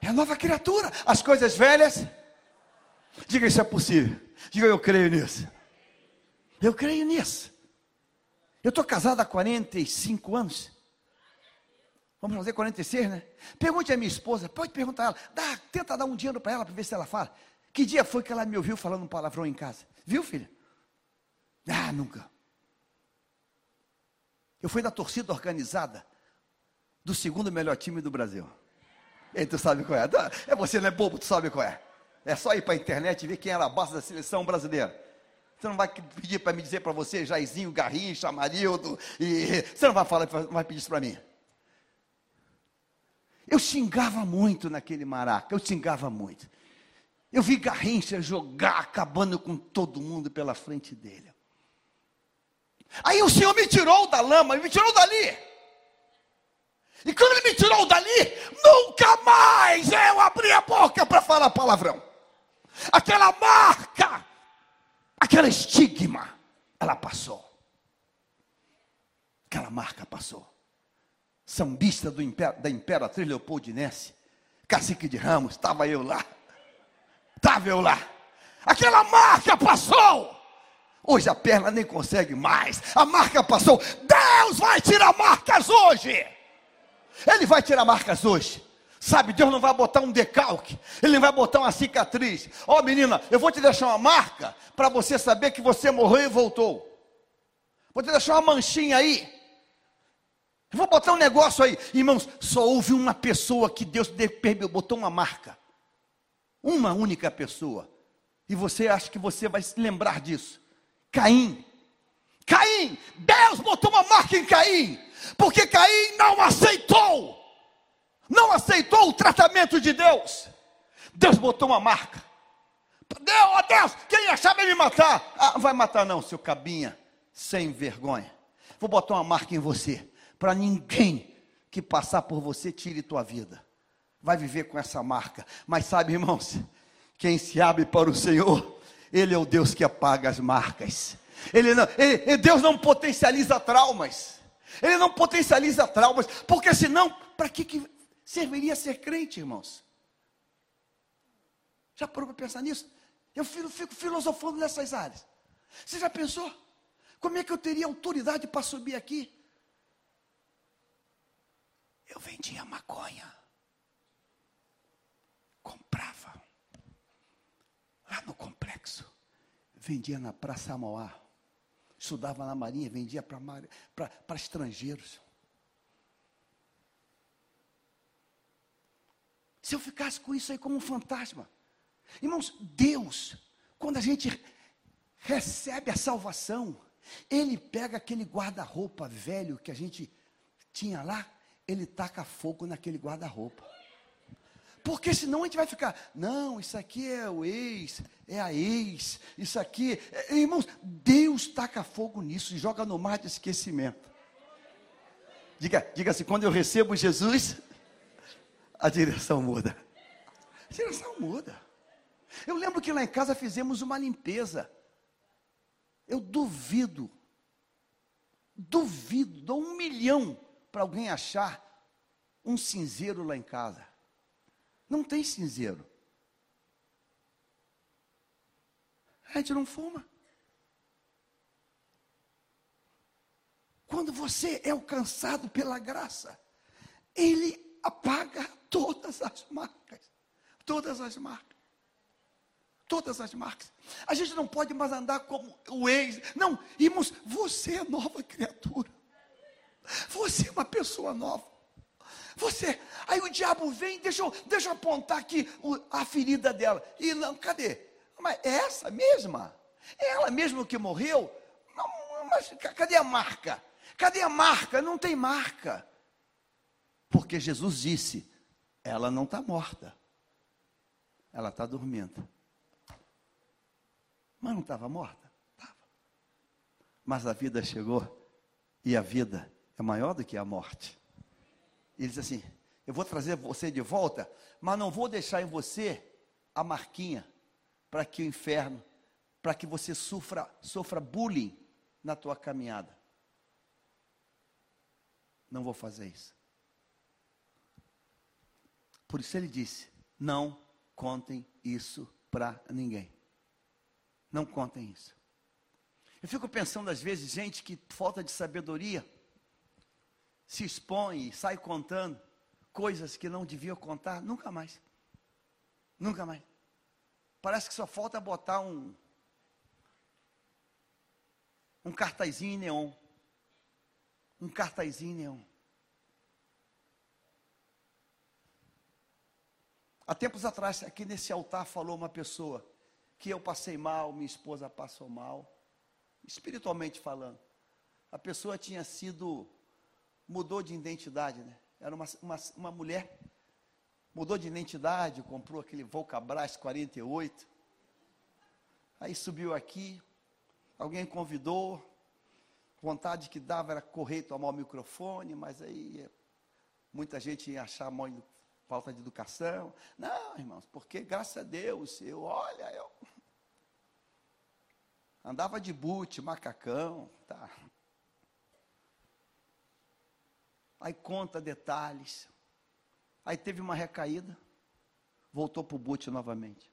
é nova criatura. As coisas velhas, diga isso é possível. Diga eu creio nisso. Eu creio nisso. Eu estou casado há 45 anos. Vamos fazer 46, né? Pergunte à minha esposa, pode perguntar a ela, dá, tenta dar um dinheiro para ela para ver se ela fala. Que dia foi que ela me ouviu falando um palavrão em casa? Viu, filha? Ah, nunca. Eu fui da torcida organizada do segundo melhor time do Brasil. E tu sabe qual é? É você, não é bobo, tu sabe qual é. É só ir para a internet e ver quem era a base da seleção brasileira. Você não vai pedir para me dizer para você, Jairzinho, Garrincha, Amarildo, e você não vai falar, vai pedir isso para mim. Eu xingava muito naquele maraca, eu xingava muito. Eu vi Garrincha jogar, acabando com todo mundo pela frente dele. Aí o Senhor me tirou da lama, me tirou dali. E quando ele me tirou dali, nunca mais eu abri a boca para falar palavrão. Aquela marca, aquela estigma, ela passou. Aquela marca passou. Sambista do, da Imperatriz Leopoldinense, cacique de Ramos, estava eu lá confortável lá. Aquela marca passou. Hoje a perna nem consegue mais. A marca passou. Deus vai tirar marcas hoje. Ele vai tirar marcas hoje. Sabe, Deus não vai botar um decalque, Ele não vai botar uma cicatriz. Ó oh, menina, eu vou te deixar uma marca para você saber que você morreu e voltou. Vou te deixar uma manchinha aí. Eu vou botar um negócio aí. Irmãos, só houve uma pessoa que Deus botou uma marca. Uma única pessoa. E você acha que você vai se lembrar disso? Caim. Caim, Deus botou uma marca em Caim, porque Caim não aceitou, não aceitou o tratamento de Deus. Deus botou uma marca. Deus, oh Deus, quem achar vai me matar. Ah, vai matar não, seu cabinha, sem vergonha. Vou botar uma marca em você, para ninguém que passar por você tire tua vida vai viver com essa marca. Mas sabe, irmãos, quem se abre para o Senhor, Ele é o Deus que apaga as marcas. Ele não, ele, Deus não potencializa traumas. Ele não potencializa traumas, porque senão, para que, que serviria ser crente, irmãos? Já parou para pensar nisso? Eu fico, fico filosofando nessas áreas. Você já pensou? Como é que eu teria autoridade para subir aqui? Eu vendia maconha comprava. Lá no complexo. Vendia na Praça Mauá. Estudava na Marinha, vendia para estrangeiros. Se eu ficasse com isso aí como um fantasma. Irmãos, Deus, quando a gente recebe a salvação, Ele pega aquele guarda-roupa velho que a gente tinha lá, Ele taca fogo naquele guarda-roupa. Porque senão a gente vai ficar, não, isso aqui é o ex, é a ex, isso aqui. É, irmãos, Deus taca fogo nisso e joga no mar de esquecimento. Diga, diga assim, quando eu recebo Jesus, a direção muda. A direção muda. Eu lembro que lá em casa fizemos uma limpeza. Eu duvido, duvido, dou um milhão para alguém achar um cinzeiro lá em casa. Não tem cinzeiro. A gente não fuma. quando você é alcançado pela graça, Ele apaga todas as marcas. Todas as marcas. Todas as marcas. A gente não pode mais andar como o ex. Não, irmãos, você é nova criatura. Você é uma pessoa nova. Você, aí o diabo vem, deixa eu, deixa eu apontar aqui o, a ferida dela. E não, cadê? Mas é essa mesma? É ela mesma que morreu? Não, mas cadê a marca? Cadê a marca? Não tem marca. Porque Jesus disse: ela não está morta, ela está dormindo. Mas não estava morta? Estava. Mas a vida chegou e a vida é maior do que a morte. Ele diz assim: Eu vou trazer você de volta, mas não vou deixar em você a marquinha para que o inferno, para que você sofra, sofra bullying na tua caminhada. Não vou fazer isso. Por isso ele disse: Não contem isso para ninguém. Não contem isso. Eu fico pensando às vezes, gente, que falta de sabedoria se expõe sai contando coisas que não devia contar, nunca mais. Nunca mais. Parece que só falta botar um um cartazinho em neon. Um cartazinho em neon. Há tempos atrás, aqui nesse altar, falou uma pessoa que eu passei mal, minha esposa passou mal, espiritualmente falando. A pessoa tinha sido mudou de identidade, né? Era uma, uma, uma mulher, mudou de identidade, comprou aquele Volcabras 48. Aí subiu aqui, alguém convidou, vontade que dava era correr tomar o microfone, mas aí muita gente ia achar mal, falta de educação. Não, irmãos, porque graças a Deus, eu, olha, eu andava de boot, macacão, tá. Aí conta detalhes. Aí teve uma recaída, voltou para o boot novamente.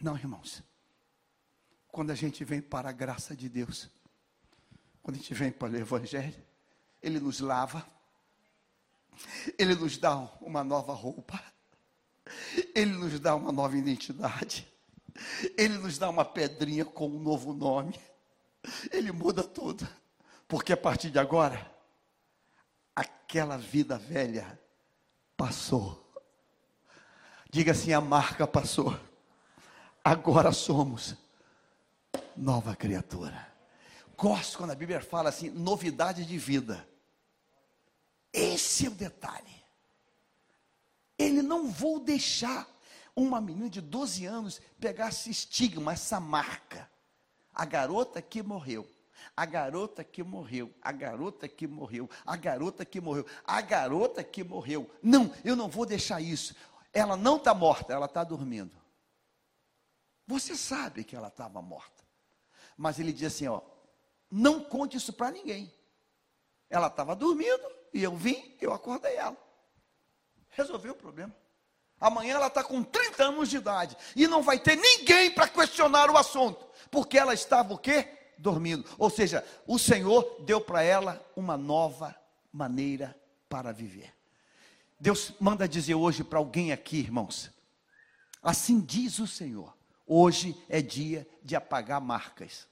Não, irmãos. Quando a gente vem para a graça de Deus, quando a gente vem para o Evangelho, Ele nos lava, Ele nos dá uma nova roupa, Ele nos dá uma nova identidade, Ele nos dá uma pedrinha com um novo nome, Ele muda tudo. Porque a partir de agora, aquela vida velha passou. Diga assim: a marca passou. Agora somos nova criatura. Gosto quando a Bíblia fala assim: novidade de vida. Esse é o detalhe. Ele não vou deixar uma menina de 12 anos pegar esse estigma, essa marca. A garota que morreu a garota que morreu, a garota que morreu, a garota que morreu, a garota que morreu. Não, eu não vou deixar isso. Ela não está morta, ela está dormindo. Você sabe que ela estava morta. Mas ele diz assim: ó, não conte isso para ninguém. Ela estava dormindo e eu vim, eu acordei ela. Resolveu o problema. Amanhã ela está com 30 anos de idade e não vai ter ninguém para questionar o assunto, porque ela estava o quê? Dormindo. Ou seja, o Senhor deu para ela uma nova maneira para viver. Deus manda dizer hoje para alguém aqui, irmãos. Assim diz o Senhor. Hoje é dia de apagar marcas.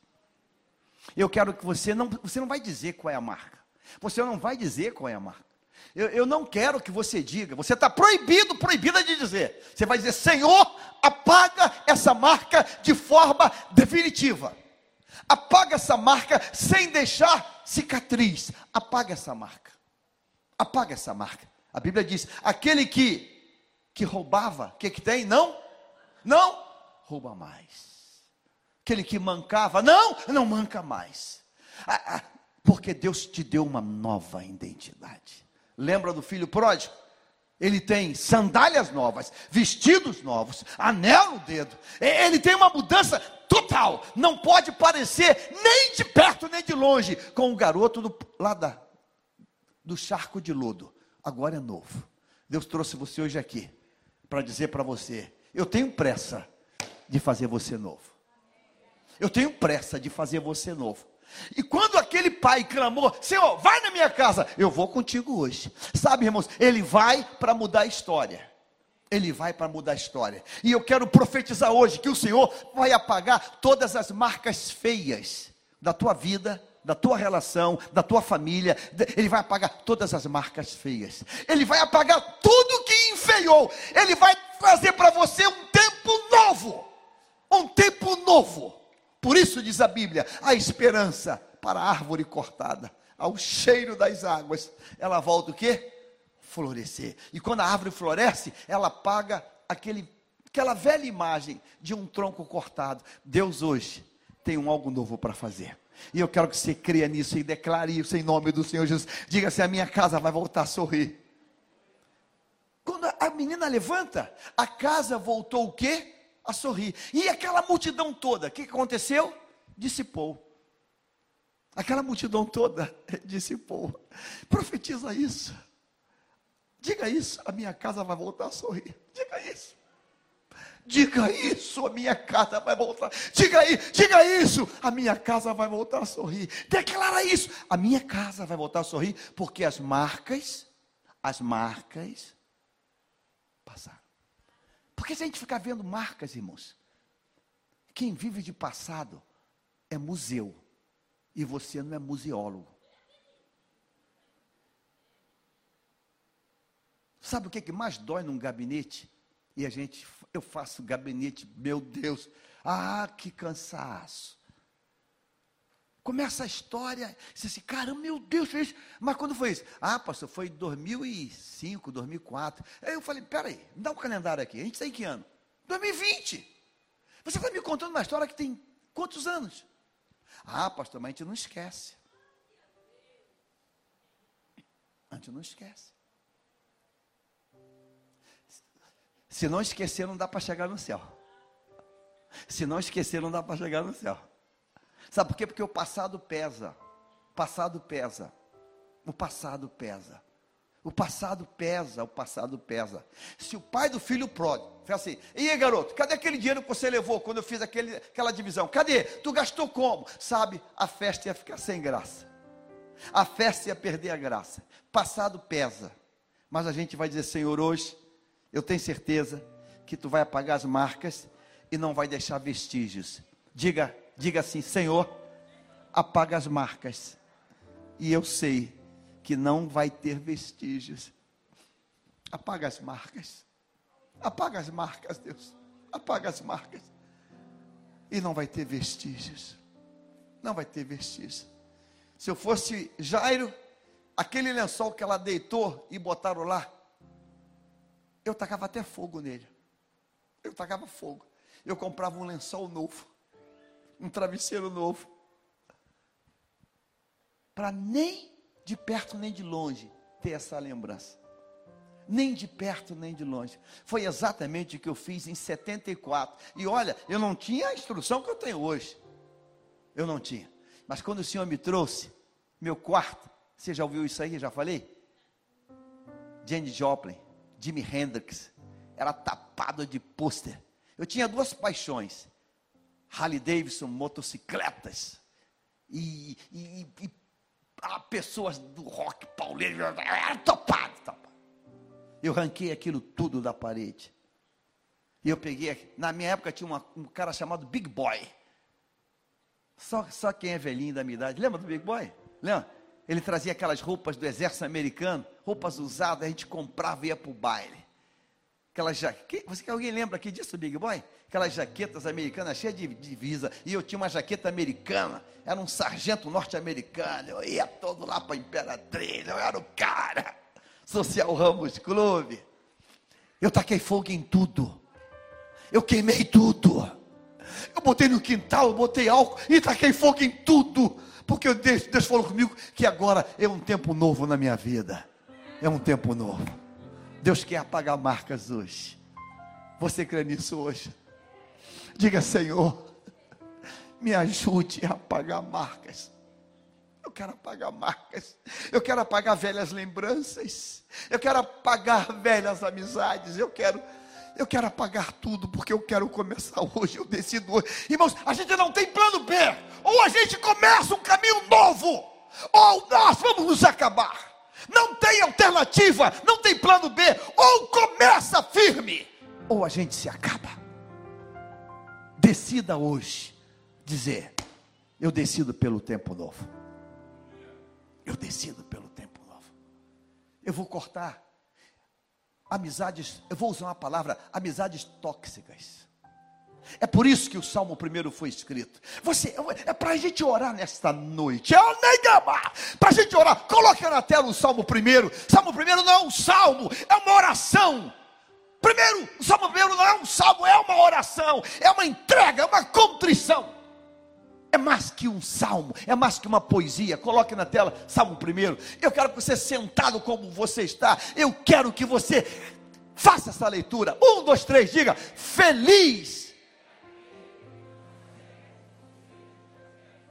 Eu quero que você não, você não vai dizer qual é a marca. Você não vai dizer qual é a marca. Eu, eu não quero que você diga. Você está proibido, proibida de dizer. Você vai dizer, Senhor, apaga essa marca de forma definitiva. Apaga essa marca sem deixar cicatriz. Apaga essa marca. Apaga essa marca. A Bíblia diz: aquele que que roubava, o que que tem? Não? Não rouba mais. Aquele que mancava, não, não manca mais. Ah, ah, porque Deus te deu uma nova identidade. Lembra do filho pródigo? Ele tem sandálias novas, vestidos novos, anel no dedo. Ele tem uma mudança total. Não pode parecer nem de perto nem de longe com o garoto do, lá da, do charco de lodo. Agora é novo. Deus trouxe você hoje aqui para dizer para você: eu tenho pressa de fazer você novo. Eu tenho pressa de fazer você novo. E quando aquele pai clamou, Senhor, vai na minha casa, eu vou contigo hoje. Sabe, irmãos, ele vai para mudar a história. Ele vai para mudar a história. E eu quero profetizar hoje que o Senhor vai apagar todas as marcas feias da tua vida, da tua relação, da tua família. Ele vai apagar todas as marcas feias. Ele vai apagar tudo que enfeiou. Ele vai trazer para você um tempo novo. Um tempo novo. Por isso diz a Bíblia: a esperança para a árvore cortada, ao cheiro das águas, ela volta o quê? Florescer. E quando a árvore floresce, ela apaga aquele, aquela velha imagem de um tronco cortado. Deus hoje tem um algo novo para fazer. E eu quero que você creia nisso e declare isso em nome do Senhor Jesus. Diga assim: a minha casa vai voltar a sorrir. Quando a menina levanta, a casa voltou o quê? A sorrir. E aquela multidão toda, o que aconteceu? Dissipou. Aquela multidão toda dissipou. Profetiza isso. Diga isso, a minha casa vai voltar a sorrir. Diga isso. Diga isso, a minha casa vai voltar. Diga aí, diga isso, a minha casa vai voltar a sorrir. Declara isso, a minha casa vai voltar a sorrir, porque as marcas, as marcas passaram. Porque se a gente ficar vendo marcas, irmãos, quem vive de passado é museu e você não é museólogo. Sabe o que, que mais dói num gabinete? E a gente, eu faço gabinete, meu Deus, ah, que cansaço. Começa a história, você assim, caramba, meu Deus. Mas quando foi isso? Ah, pastor, foi em 2005, 2004. Aí eu falei, peraí, me dá um calendário aqui. A gente está em que ano? 2020. Você está me contando uma história que tem quantos anos? Ah, pastor, mas a gente não esquece. A gente não esquece. Se não esquecer, não dá para chegar no céu. Se não esquecer, não dá para chegar no céu. Sabe por quê? Porque o passado pesa. O passado pesa. O passado pesa. O passado pesa, o passado pesa. Se o pai do filho pródigo fala assim: e aí, garoto, cadê aquele dinheiro que você levou quando eu fiz aquele, aquela divisão? Cadê? Tu gastou como? Sabe, a festa ia ficar sem graça. A festa ia perder a graça. Passado pesa. Mas a gente vai dizer: Senhor, hoje eu tenho certeza que tu vai apagar as marcas e não vai deixar vestígios. Diga, diga assim, Senhor, apaga as marcas. E eu sei que não vai ter vestígios. Apaga as marcas. Apaga as marcas, Deus. Apaga as marcas. E não vai ter vestígios. Não vai ter vestígios. Se eu fosse Jairo, aquele lençol que ela deitou e botaram lá, eu tacava até fogo nele. Eu tacava fogo. Eu comprava um lençol novo, um travesseiro novo, para nem de perto nem de longe ter essa lembrança. Nem de perto nem de longe. Foi exatamente o que eu fiz em 74. E olha, eu não tinha a instrução que eu tenho hoje. Eu não tinha. Mas quando o Senhor me trouxe meu quarto, você já ouviu isso aí? Já falei? Jane Joplin. Jimi Hendrix, era tapado de pôster. Eu tinha duas paixões: Harley Davidson, motocicletas, e, e, e pessoas do rock pauleiro, era topado, topado. Eu ranquei aquilo tudo da parede. E eu peguei, na minha época tinha uma, um cara chamado Big Boy. Só, só quem é velhinho da minha idade, lembra do Big Boy? Lembra? Ele trazia aquelas roupas do exército americano, roupas usadas, a gente comprava e ia para o baile. Aquelas jaquetas, você que alguém lembra aqui disso, Big Boy? Aquelas jaquetas americanas cheias de divisa. E eu tinha uma jaqueta americana, era um sargento norte-americano. Eu ia todo lá para a Imperatriz, eu era o cara. Social Ramos Clube. Eu taquei fogo em tudo. Eu queimei tudo. Eu botei no quintal, eu botei álcool e taquei fogo em tudo. Porque Deus, Deus falou comigo que agora é um tempo novo na minha vida. É um tempo novo. Deus quer apagar marcas hoje. Você crê nisso hoje? Diga, Senhor, me ajude a apagar marcas. Eu quero apagar marcas. Eu quero apagar velhas lembranças. Eu quero apagar velhas amizades. Eu quero Eu quero apagar tudo porque eu quero começar hoje. Eu decido hoje. Irmãos, a gente não tem plano B. Ou a gente começa um caminho novo, ou nós vamos nos acabar. Não tem alternativa, não tem plano B. Ou começa firme, ou a gente se acaba. Decida hoje dizer: Eu decido pelo tempo novo. Eu decido pelo tempo novo. Eu vou cortar amizades, eu vou usar uma palavra, amizades tóxicas. É por isso que o Salmo primeiro foi escrito. Você é para a gente orar nesta noite. É para a gente orar. Coloque na tela o Salmo primeiro. Salmo primeiro não é um salmo, é uma oração. Primeiro, o Salmo primeiro não é um salmo, é uma oração, é uma entrega, é uma contrição. É mais que um salmo, é mais que uma poesia. Coloque na tela, Salmo primeiro. Eu quero que você sentado como você está. Eu quero que você faça essa leitura. Um, dois, três, diga: feliz.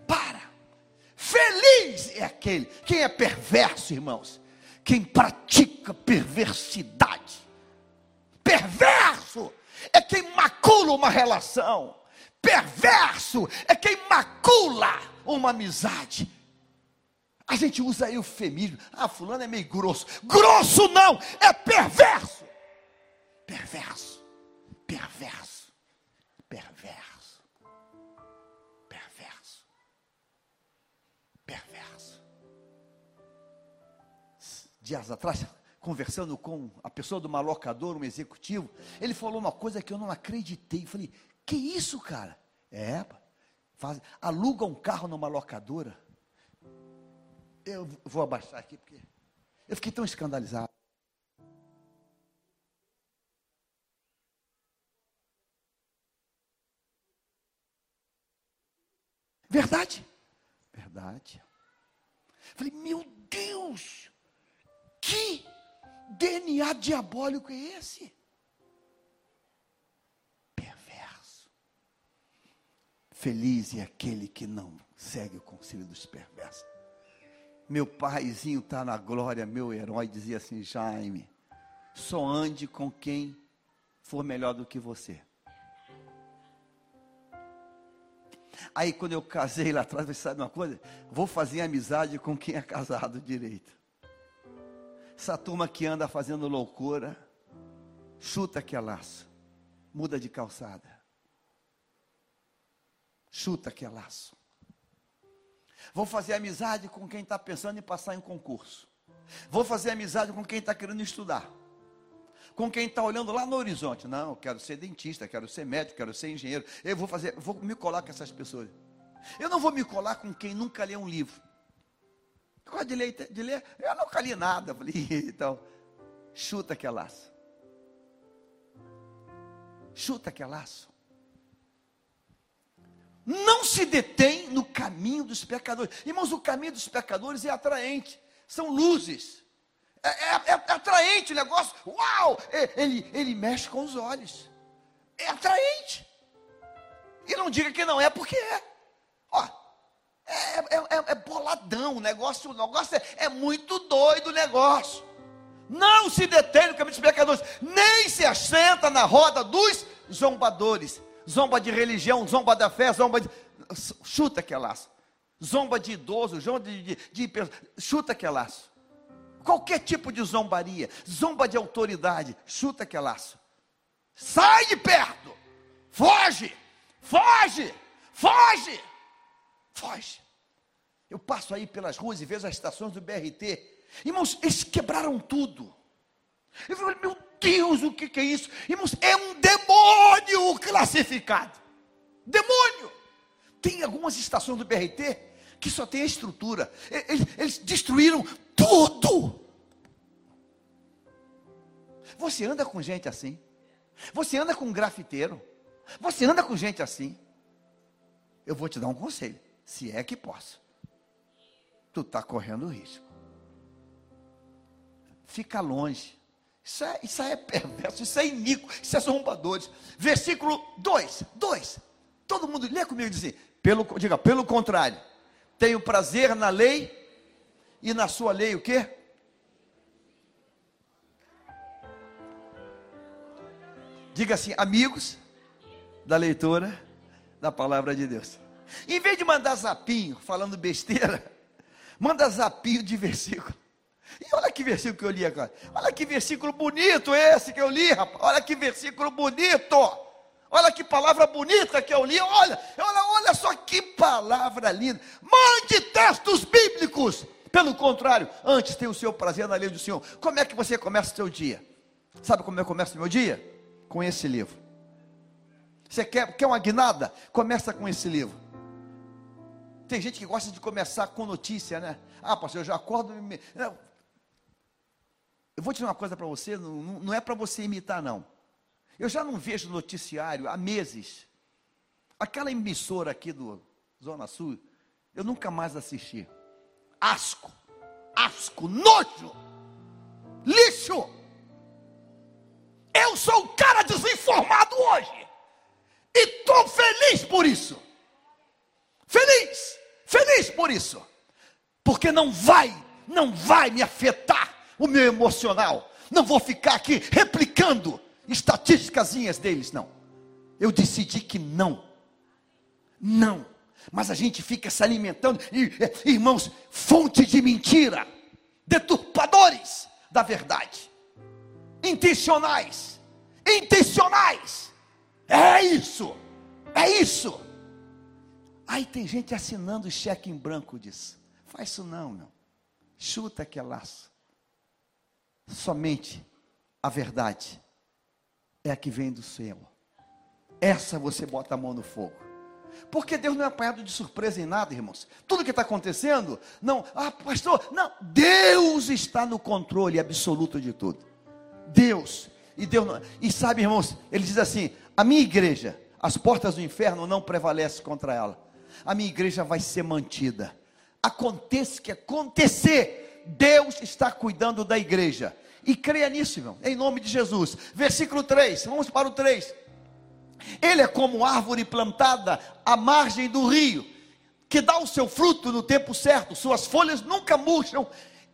Para. Feliz é aquele. Quem é perverso, irmãos? Quem pratica perversidade. Perverso é quem macula uma relação Perverso é quem macula uma amizade. A gente usa eufemismo. Ah, fulano é meio grosso. Grosso não, é perverso. Perverso. Perverso. Perverso. Perverso. Perverso. Dias atrás, conversando com a pessoa do malocador, um executivo, ele falou uma coisa que eu não acreditei. Eu falei, que isso, cara? É, faz, aluga um carro numa locadora. Eu vou abaixar aqui porque eu fiquei tão escandalizado. Verdade? Verdade. Falei, meu Deus, que DNA diabólico é esse? Feliz é aquele que não segue o conselho dos perversos. Meu paizinho está na glória, meu herói, dizia assim: Jaime, só ande com quem for melhor do que você. Aí quando eu casei lá atrás, você sabe uma coisa? Vou fazer amizade com quem é casado direito. Essa turma que anda fazendo loucura, chuta que é laço, muda de calçada. Chuta que é laço. Vou fazer amizade com quem está pensando em passar em concurso. Vou fazer amizade com quem está querendo estudar. Com quem está olhando lá no horizonte. Não, quero ser dentista, quero ser médico, quero ser engenheiro. Eu vou fazer, vou me colar com essas pessoas. Eu não vou me colar com quem nunca leu um livro. Gosto de ler, de ler, eu nunca li nada. Falei, então, chuta que é laço. Chuta que é laço não se detém no caminho dos pecadores. Irmãos, o caminho dos pecadores é atraente, são luzes. É, é, é, é atraente o negócio. Uau! É, ele, ele mexe com os olhos. É atraente. E não diga que não é, porque é. Ó, é, é, é, é boladão o negócio. O negócio é, muito doido o negócio. Não se detém no caminho dos pecadores, nem se assenta na roda dos zombadores zomba de religião, zomba da fé, zomba de. Chuta que laço. Zomba de idoso, zomba de, de, de, chuta que laço. Qualquer tipo de zombaria, zomba de autoridade, chuta que laço. Sai de perto, foge, foge, foge, foge. Eu passo aí pelas ruas e vejo as estações do BRT. Irmãos, eles quebraram tudo. Eu falei, meu Deus, o que, que é isso? Irmãos, é um demônio classificado. Demônio. Tem algumas estações do BRT que só tem a estrutura. Eles, eles destruíram tudo. Você anda com gente assim. Você anda com um grafiteiro. Você anda com gente assim. Eu vou te dar um conselho. Se é que posso. Tu está correndo risco. Fica longe. Isso é, isso é perverso, isso é iníquo, isso é zombadores. Versículo 2, 2. Todo mundo lê comigo e diz assim, pelo, diga, pelo contrário, tenho prazer na lei e na sua lei o quê? Diga assim, amigos da leitura da palavra de Deus. Em vez de mandar zapinho falando besteira, manda zapinho de versículo. E olha que versículo que eu li agora. Olha que versículo bonito esse que eu li, rapaz. Olha que versículo bonito. Olha que palavra bonita que eu li. Olha, olha, olha só que palavra linda. Mande textos bíblicos. Pelo contrário, antes tem o seu prazer na lei do Senhor. Como é que você começa o seu dia? Sabe como eu começo o meu dia? Com esse livro. Você quer, quer uma guinada? Começa com esse livro. Tem gente que gosta de começar com notícia, né? Ah, pastor, eu já acordo. Me... Eu vou dizer uma coisa para você, não, não é para você imitar, não. Eu já não vejo noticiário há meses. Aquela emissora aqui do Zona Sul, eu nunca mais assisti. Asco, asco, nojo, lixo. Eu sou o cara desinformado hoje. E estou feliz por isso. Feliz, feliz por isso. Porque não vai, não vai me afetar o meu emocional. Não vou ficar aqui replicando estatísticas deles, não. Eu decidi que não. Não. Mas a gente fica se alimentando, e, irmãos, fonte de mentira, deturpadores da verdade, intencionais, intencionais. É isso, é isso. Aí tem gente assinando cheque em branco disso. Faz isso não, não. Chuta que é laço somente a verdade é a que vem do Senhor. Essa você bota a mão no fogo. Porque Deus não é apanhado de surpresa em nada, irmãos. Tudo que está acontecendo, não, ah, pastor, não, Deus está no controle absoluto de tudo. Deus, e Deus, não, e sabe, irmãos, ele diz assim: a minha igreja, as portas do inferno não prevalecem contra ela. A minha igreja vai ser mantida. Aconteça que acontecer, Deus está cuidando da igreja. E creia nisso, irmão, em nome de Jesus. Versículo 3, vamos para o 3. Ele é como árvore plantada à margem do rio, que dá o seu fruto no tempo certo, suas folhas nunca murcham,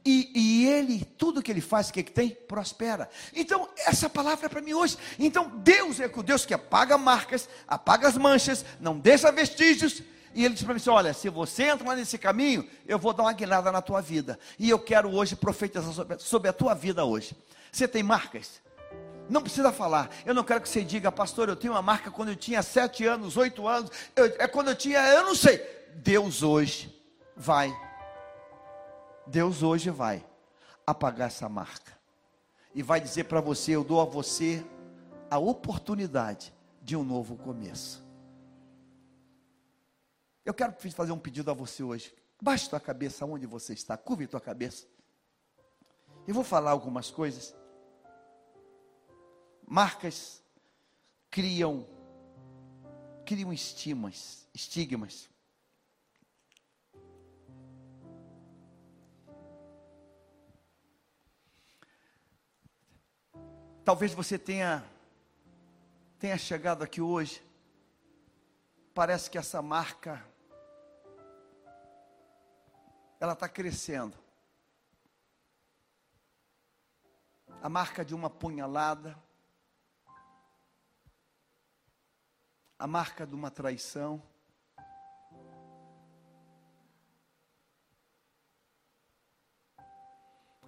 e, e, ele, tudo que ele faz, o que, que tem? Prospera. Então, essa palavra é para mim hoje. Então, Deus é o Deus que apaga marcas, apaga as manchas, não deixa vestígios, e ele disse para mim assim: Olha, se você entrar nesse caminho, eu vou dar uma guinada na tua vida. E eu quero hoje profetizar sobre, sobre a tua vida hoje. Você tem marcas? Não precisa falar. Eu não quero que você diga, pastor, eu tenho uma marca quando eu tinha sete anos, oito anos. Eu, é quando eu tinha, eu não sei. Deus hoje vai. Deus hoje vai apagar essa marca. E vai dizer para você: eu dou a você a oportunidade de um novo começo. Eu quero fazer um pedido a você hoje. Baixe tua cabeça onde você está, curve tua cabeça. Eu vou falar algumas coisas. Marcas criam criam estigmas, estigmas. Talvez você tenha tenha chegado aqui hoje. Parece que essa marca ela está crescendo. A marca de uma punhalada, a marca de uma traição,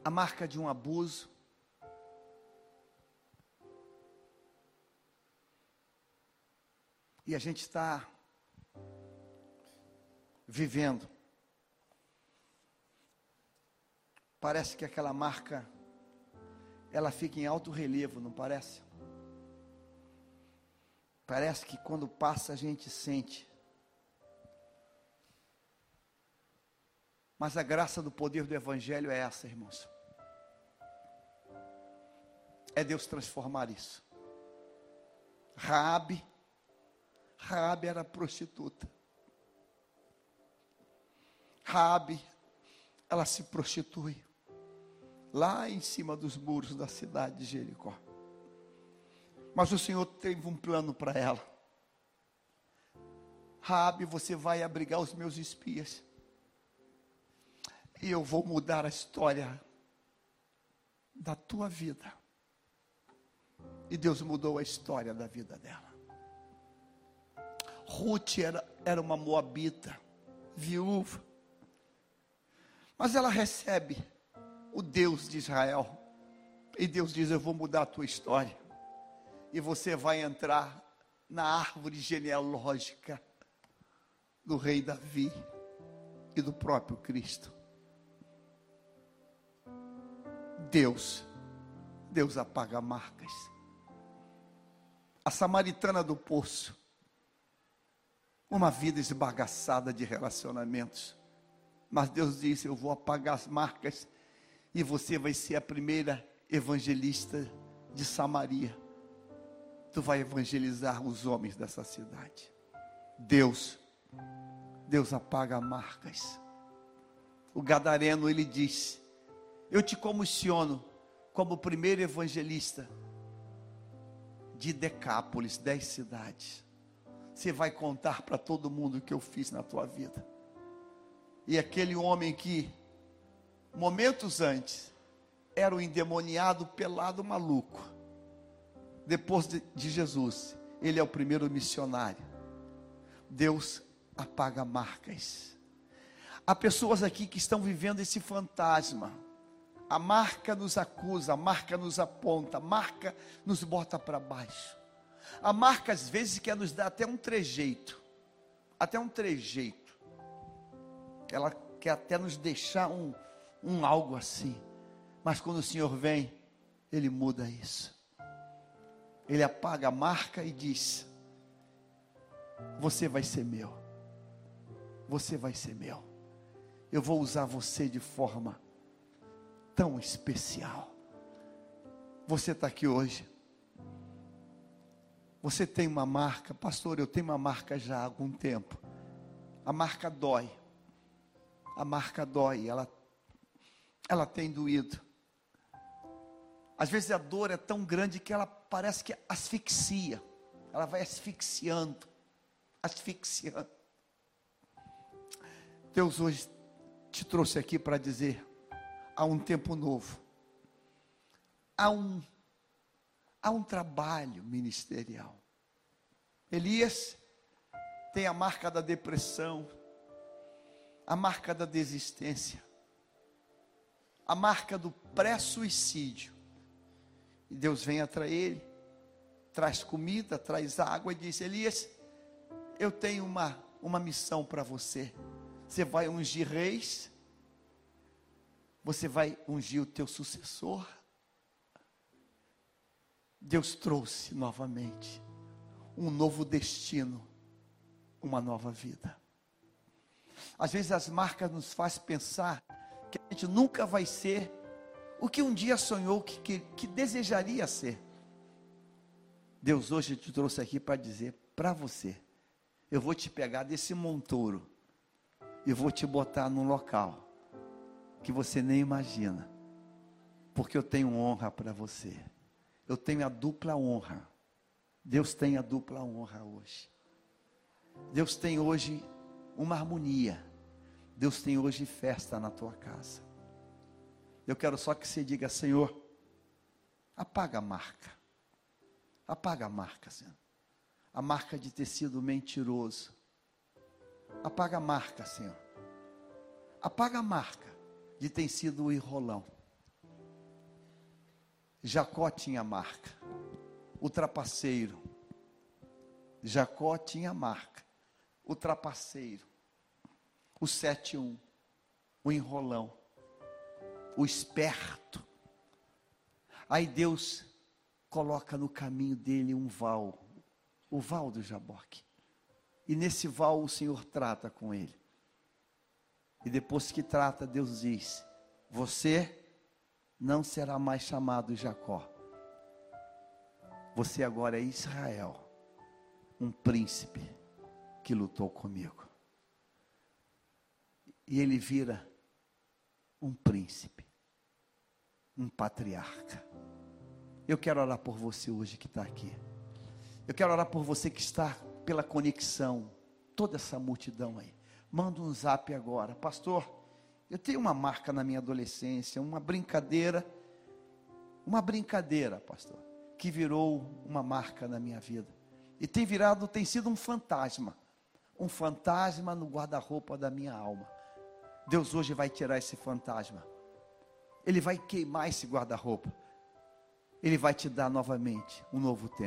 a marca de um abuso, e a gente está vivendo Parece que aquela marca ela fica em alto relevo, não parece? Parece que quando passa a gente sente. Mas a graça do poder do Evangelho é essa, irmãos. É Deus transformar isso. Raabe, Raabe era prostituta. Raabe, ela se prostitui lá em cima dos muros da cidade de Jericó. Mas o Senhor teve um plano para ela. Rabi, você vai abrigar os meus espias. E eu vou mudar a história da tua vida. E Deus mudou a história da vida dela. Ruth era, era uma moabita, viúva. Mas ela recebe o Deus de Israel. E Deus diz: Eu vou mudar a tua história. E você vai entrar na árvore genealógica do rei Davi e do próprio Cristo. Deus, Deus apaga marcas. A samaritana do poço, uma vida esbagaçada de relacionamentos. Mas Deus disse: Eu vou apagar as marcas e você vai ser a primeira evangelista de Samaria. Tu vai evangelizar os homens dessa cidade. Deus, Deus apaga marcas. O gadareno ele diz: Eu te comissiono como primeiro evangelista de Decápolis, dez cidades. Você vai contar para todo mundo o que eu fiz na tua vida. E aquele homem que, momentos antes, era o endemoniado, pelado, maluco. Depois de, de Jesus, ele é o primeiro missionário. Deus apaga marcas. Há pessoas aqui que estão vivendo esse fantasma. A marca nos acusa, a marca nos aponta, a marca nos bota para baixo. A marca às vezes quer nos dar até um trejeito, até um trejeito. Ela quer até nos deixar um, um algo assim. Mas quando o Senhor vem, Ele muda isso. Ele apaga a marca e diz: Você vai ser meu. Você vai ser meu. Eu vou usar você de forma tão especial. Você está aqui hoje você tem uma marca, pastor, eu tenho uma marca já há algum tempo. A marca dói. A marca dói, ela ela tem doído. Às vezes a dor é tão grande que ela parece que asfixia. Ela vai asfixiando, asfixiando. Deus hoje te trouxe aqui para dizer: há um tempo novo, há um há um trabalho ministerial. Elias tem a marca da depressão, a marca da desistência, a marca do pré-suicídio. E Deus vem atrás ele, traz comida, traz água e diz: Elias, eu tenho uma, uma missão para você. Você vai ungir reis, você vai ungir o teu sucessor, Deus trouxe novamente um novo destino, uma nova vida. Às vezes as marcas nos fazem pensar que a gente nunca vai ser o que um dia sonhou que, que, que desejaria ser. Deus hoje te trouxe aqui para dizer para você: eu vou te pegar desse montouro e vou te botar num local que você nem imagina, porque eu tenho honra para você eu tenho a dupla honra. Deus tem a dupla honra hoje. Deus tem hoje uma harmonia. Deus tem hoje festa na tua casa. Eu quero só que você diga, Senhor, apaga a marca. Apaga a marca, Senhor. A marca de ter sido mentiroso. Apaga a marca, Senhor. Apaga a marca de ter sido o enrolão. Jacó tinha marca. O trapaceiro. Jacó tinha marca. O trapaceiro. O 7-1. O enrolão. O esperto. Aí Deus coloca no caminho dele um val. O val do Jaboque. E nesse val o Senhor trata com ele. E depois que trata, Deus diz: Você não será mais chamado Jacó. Você agora é Israel, um príncipe que lutou comigo. E ele vira um príncipe, um patriarca. Eu quero orar por você hoje que está aqui. Eu quero orar por você que está pela conexão, toda essa multidão aí. Manda um zap agora, pastor. Eu tenho uma marca na minha adolescência, uma brincadeira. Uma brincadeira, pastor. que virou uma marca na minha vida. E tem virado, tem sido um fantasma. Um fantasma no guarda-roupa da minha alma. Deus hoje vai tirar esse fantasma. Ele vai queimar esse guarda-roupa. Ele vai te dar novamente um novo tempo.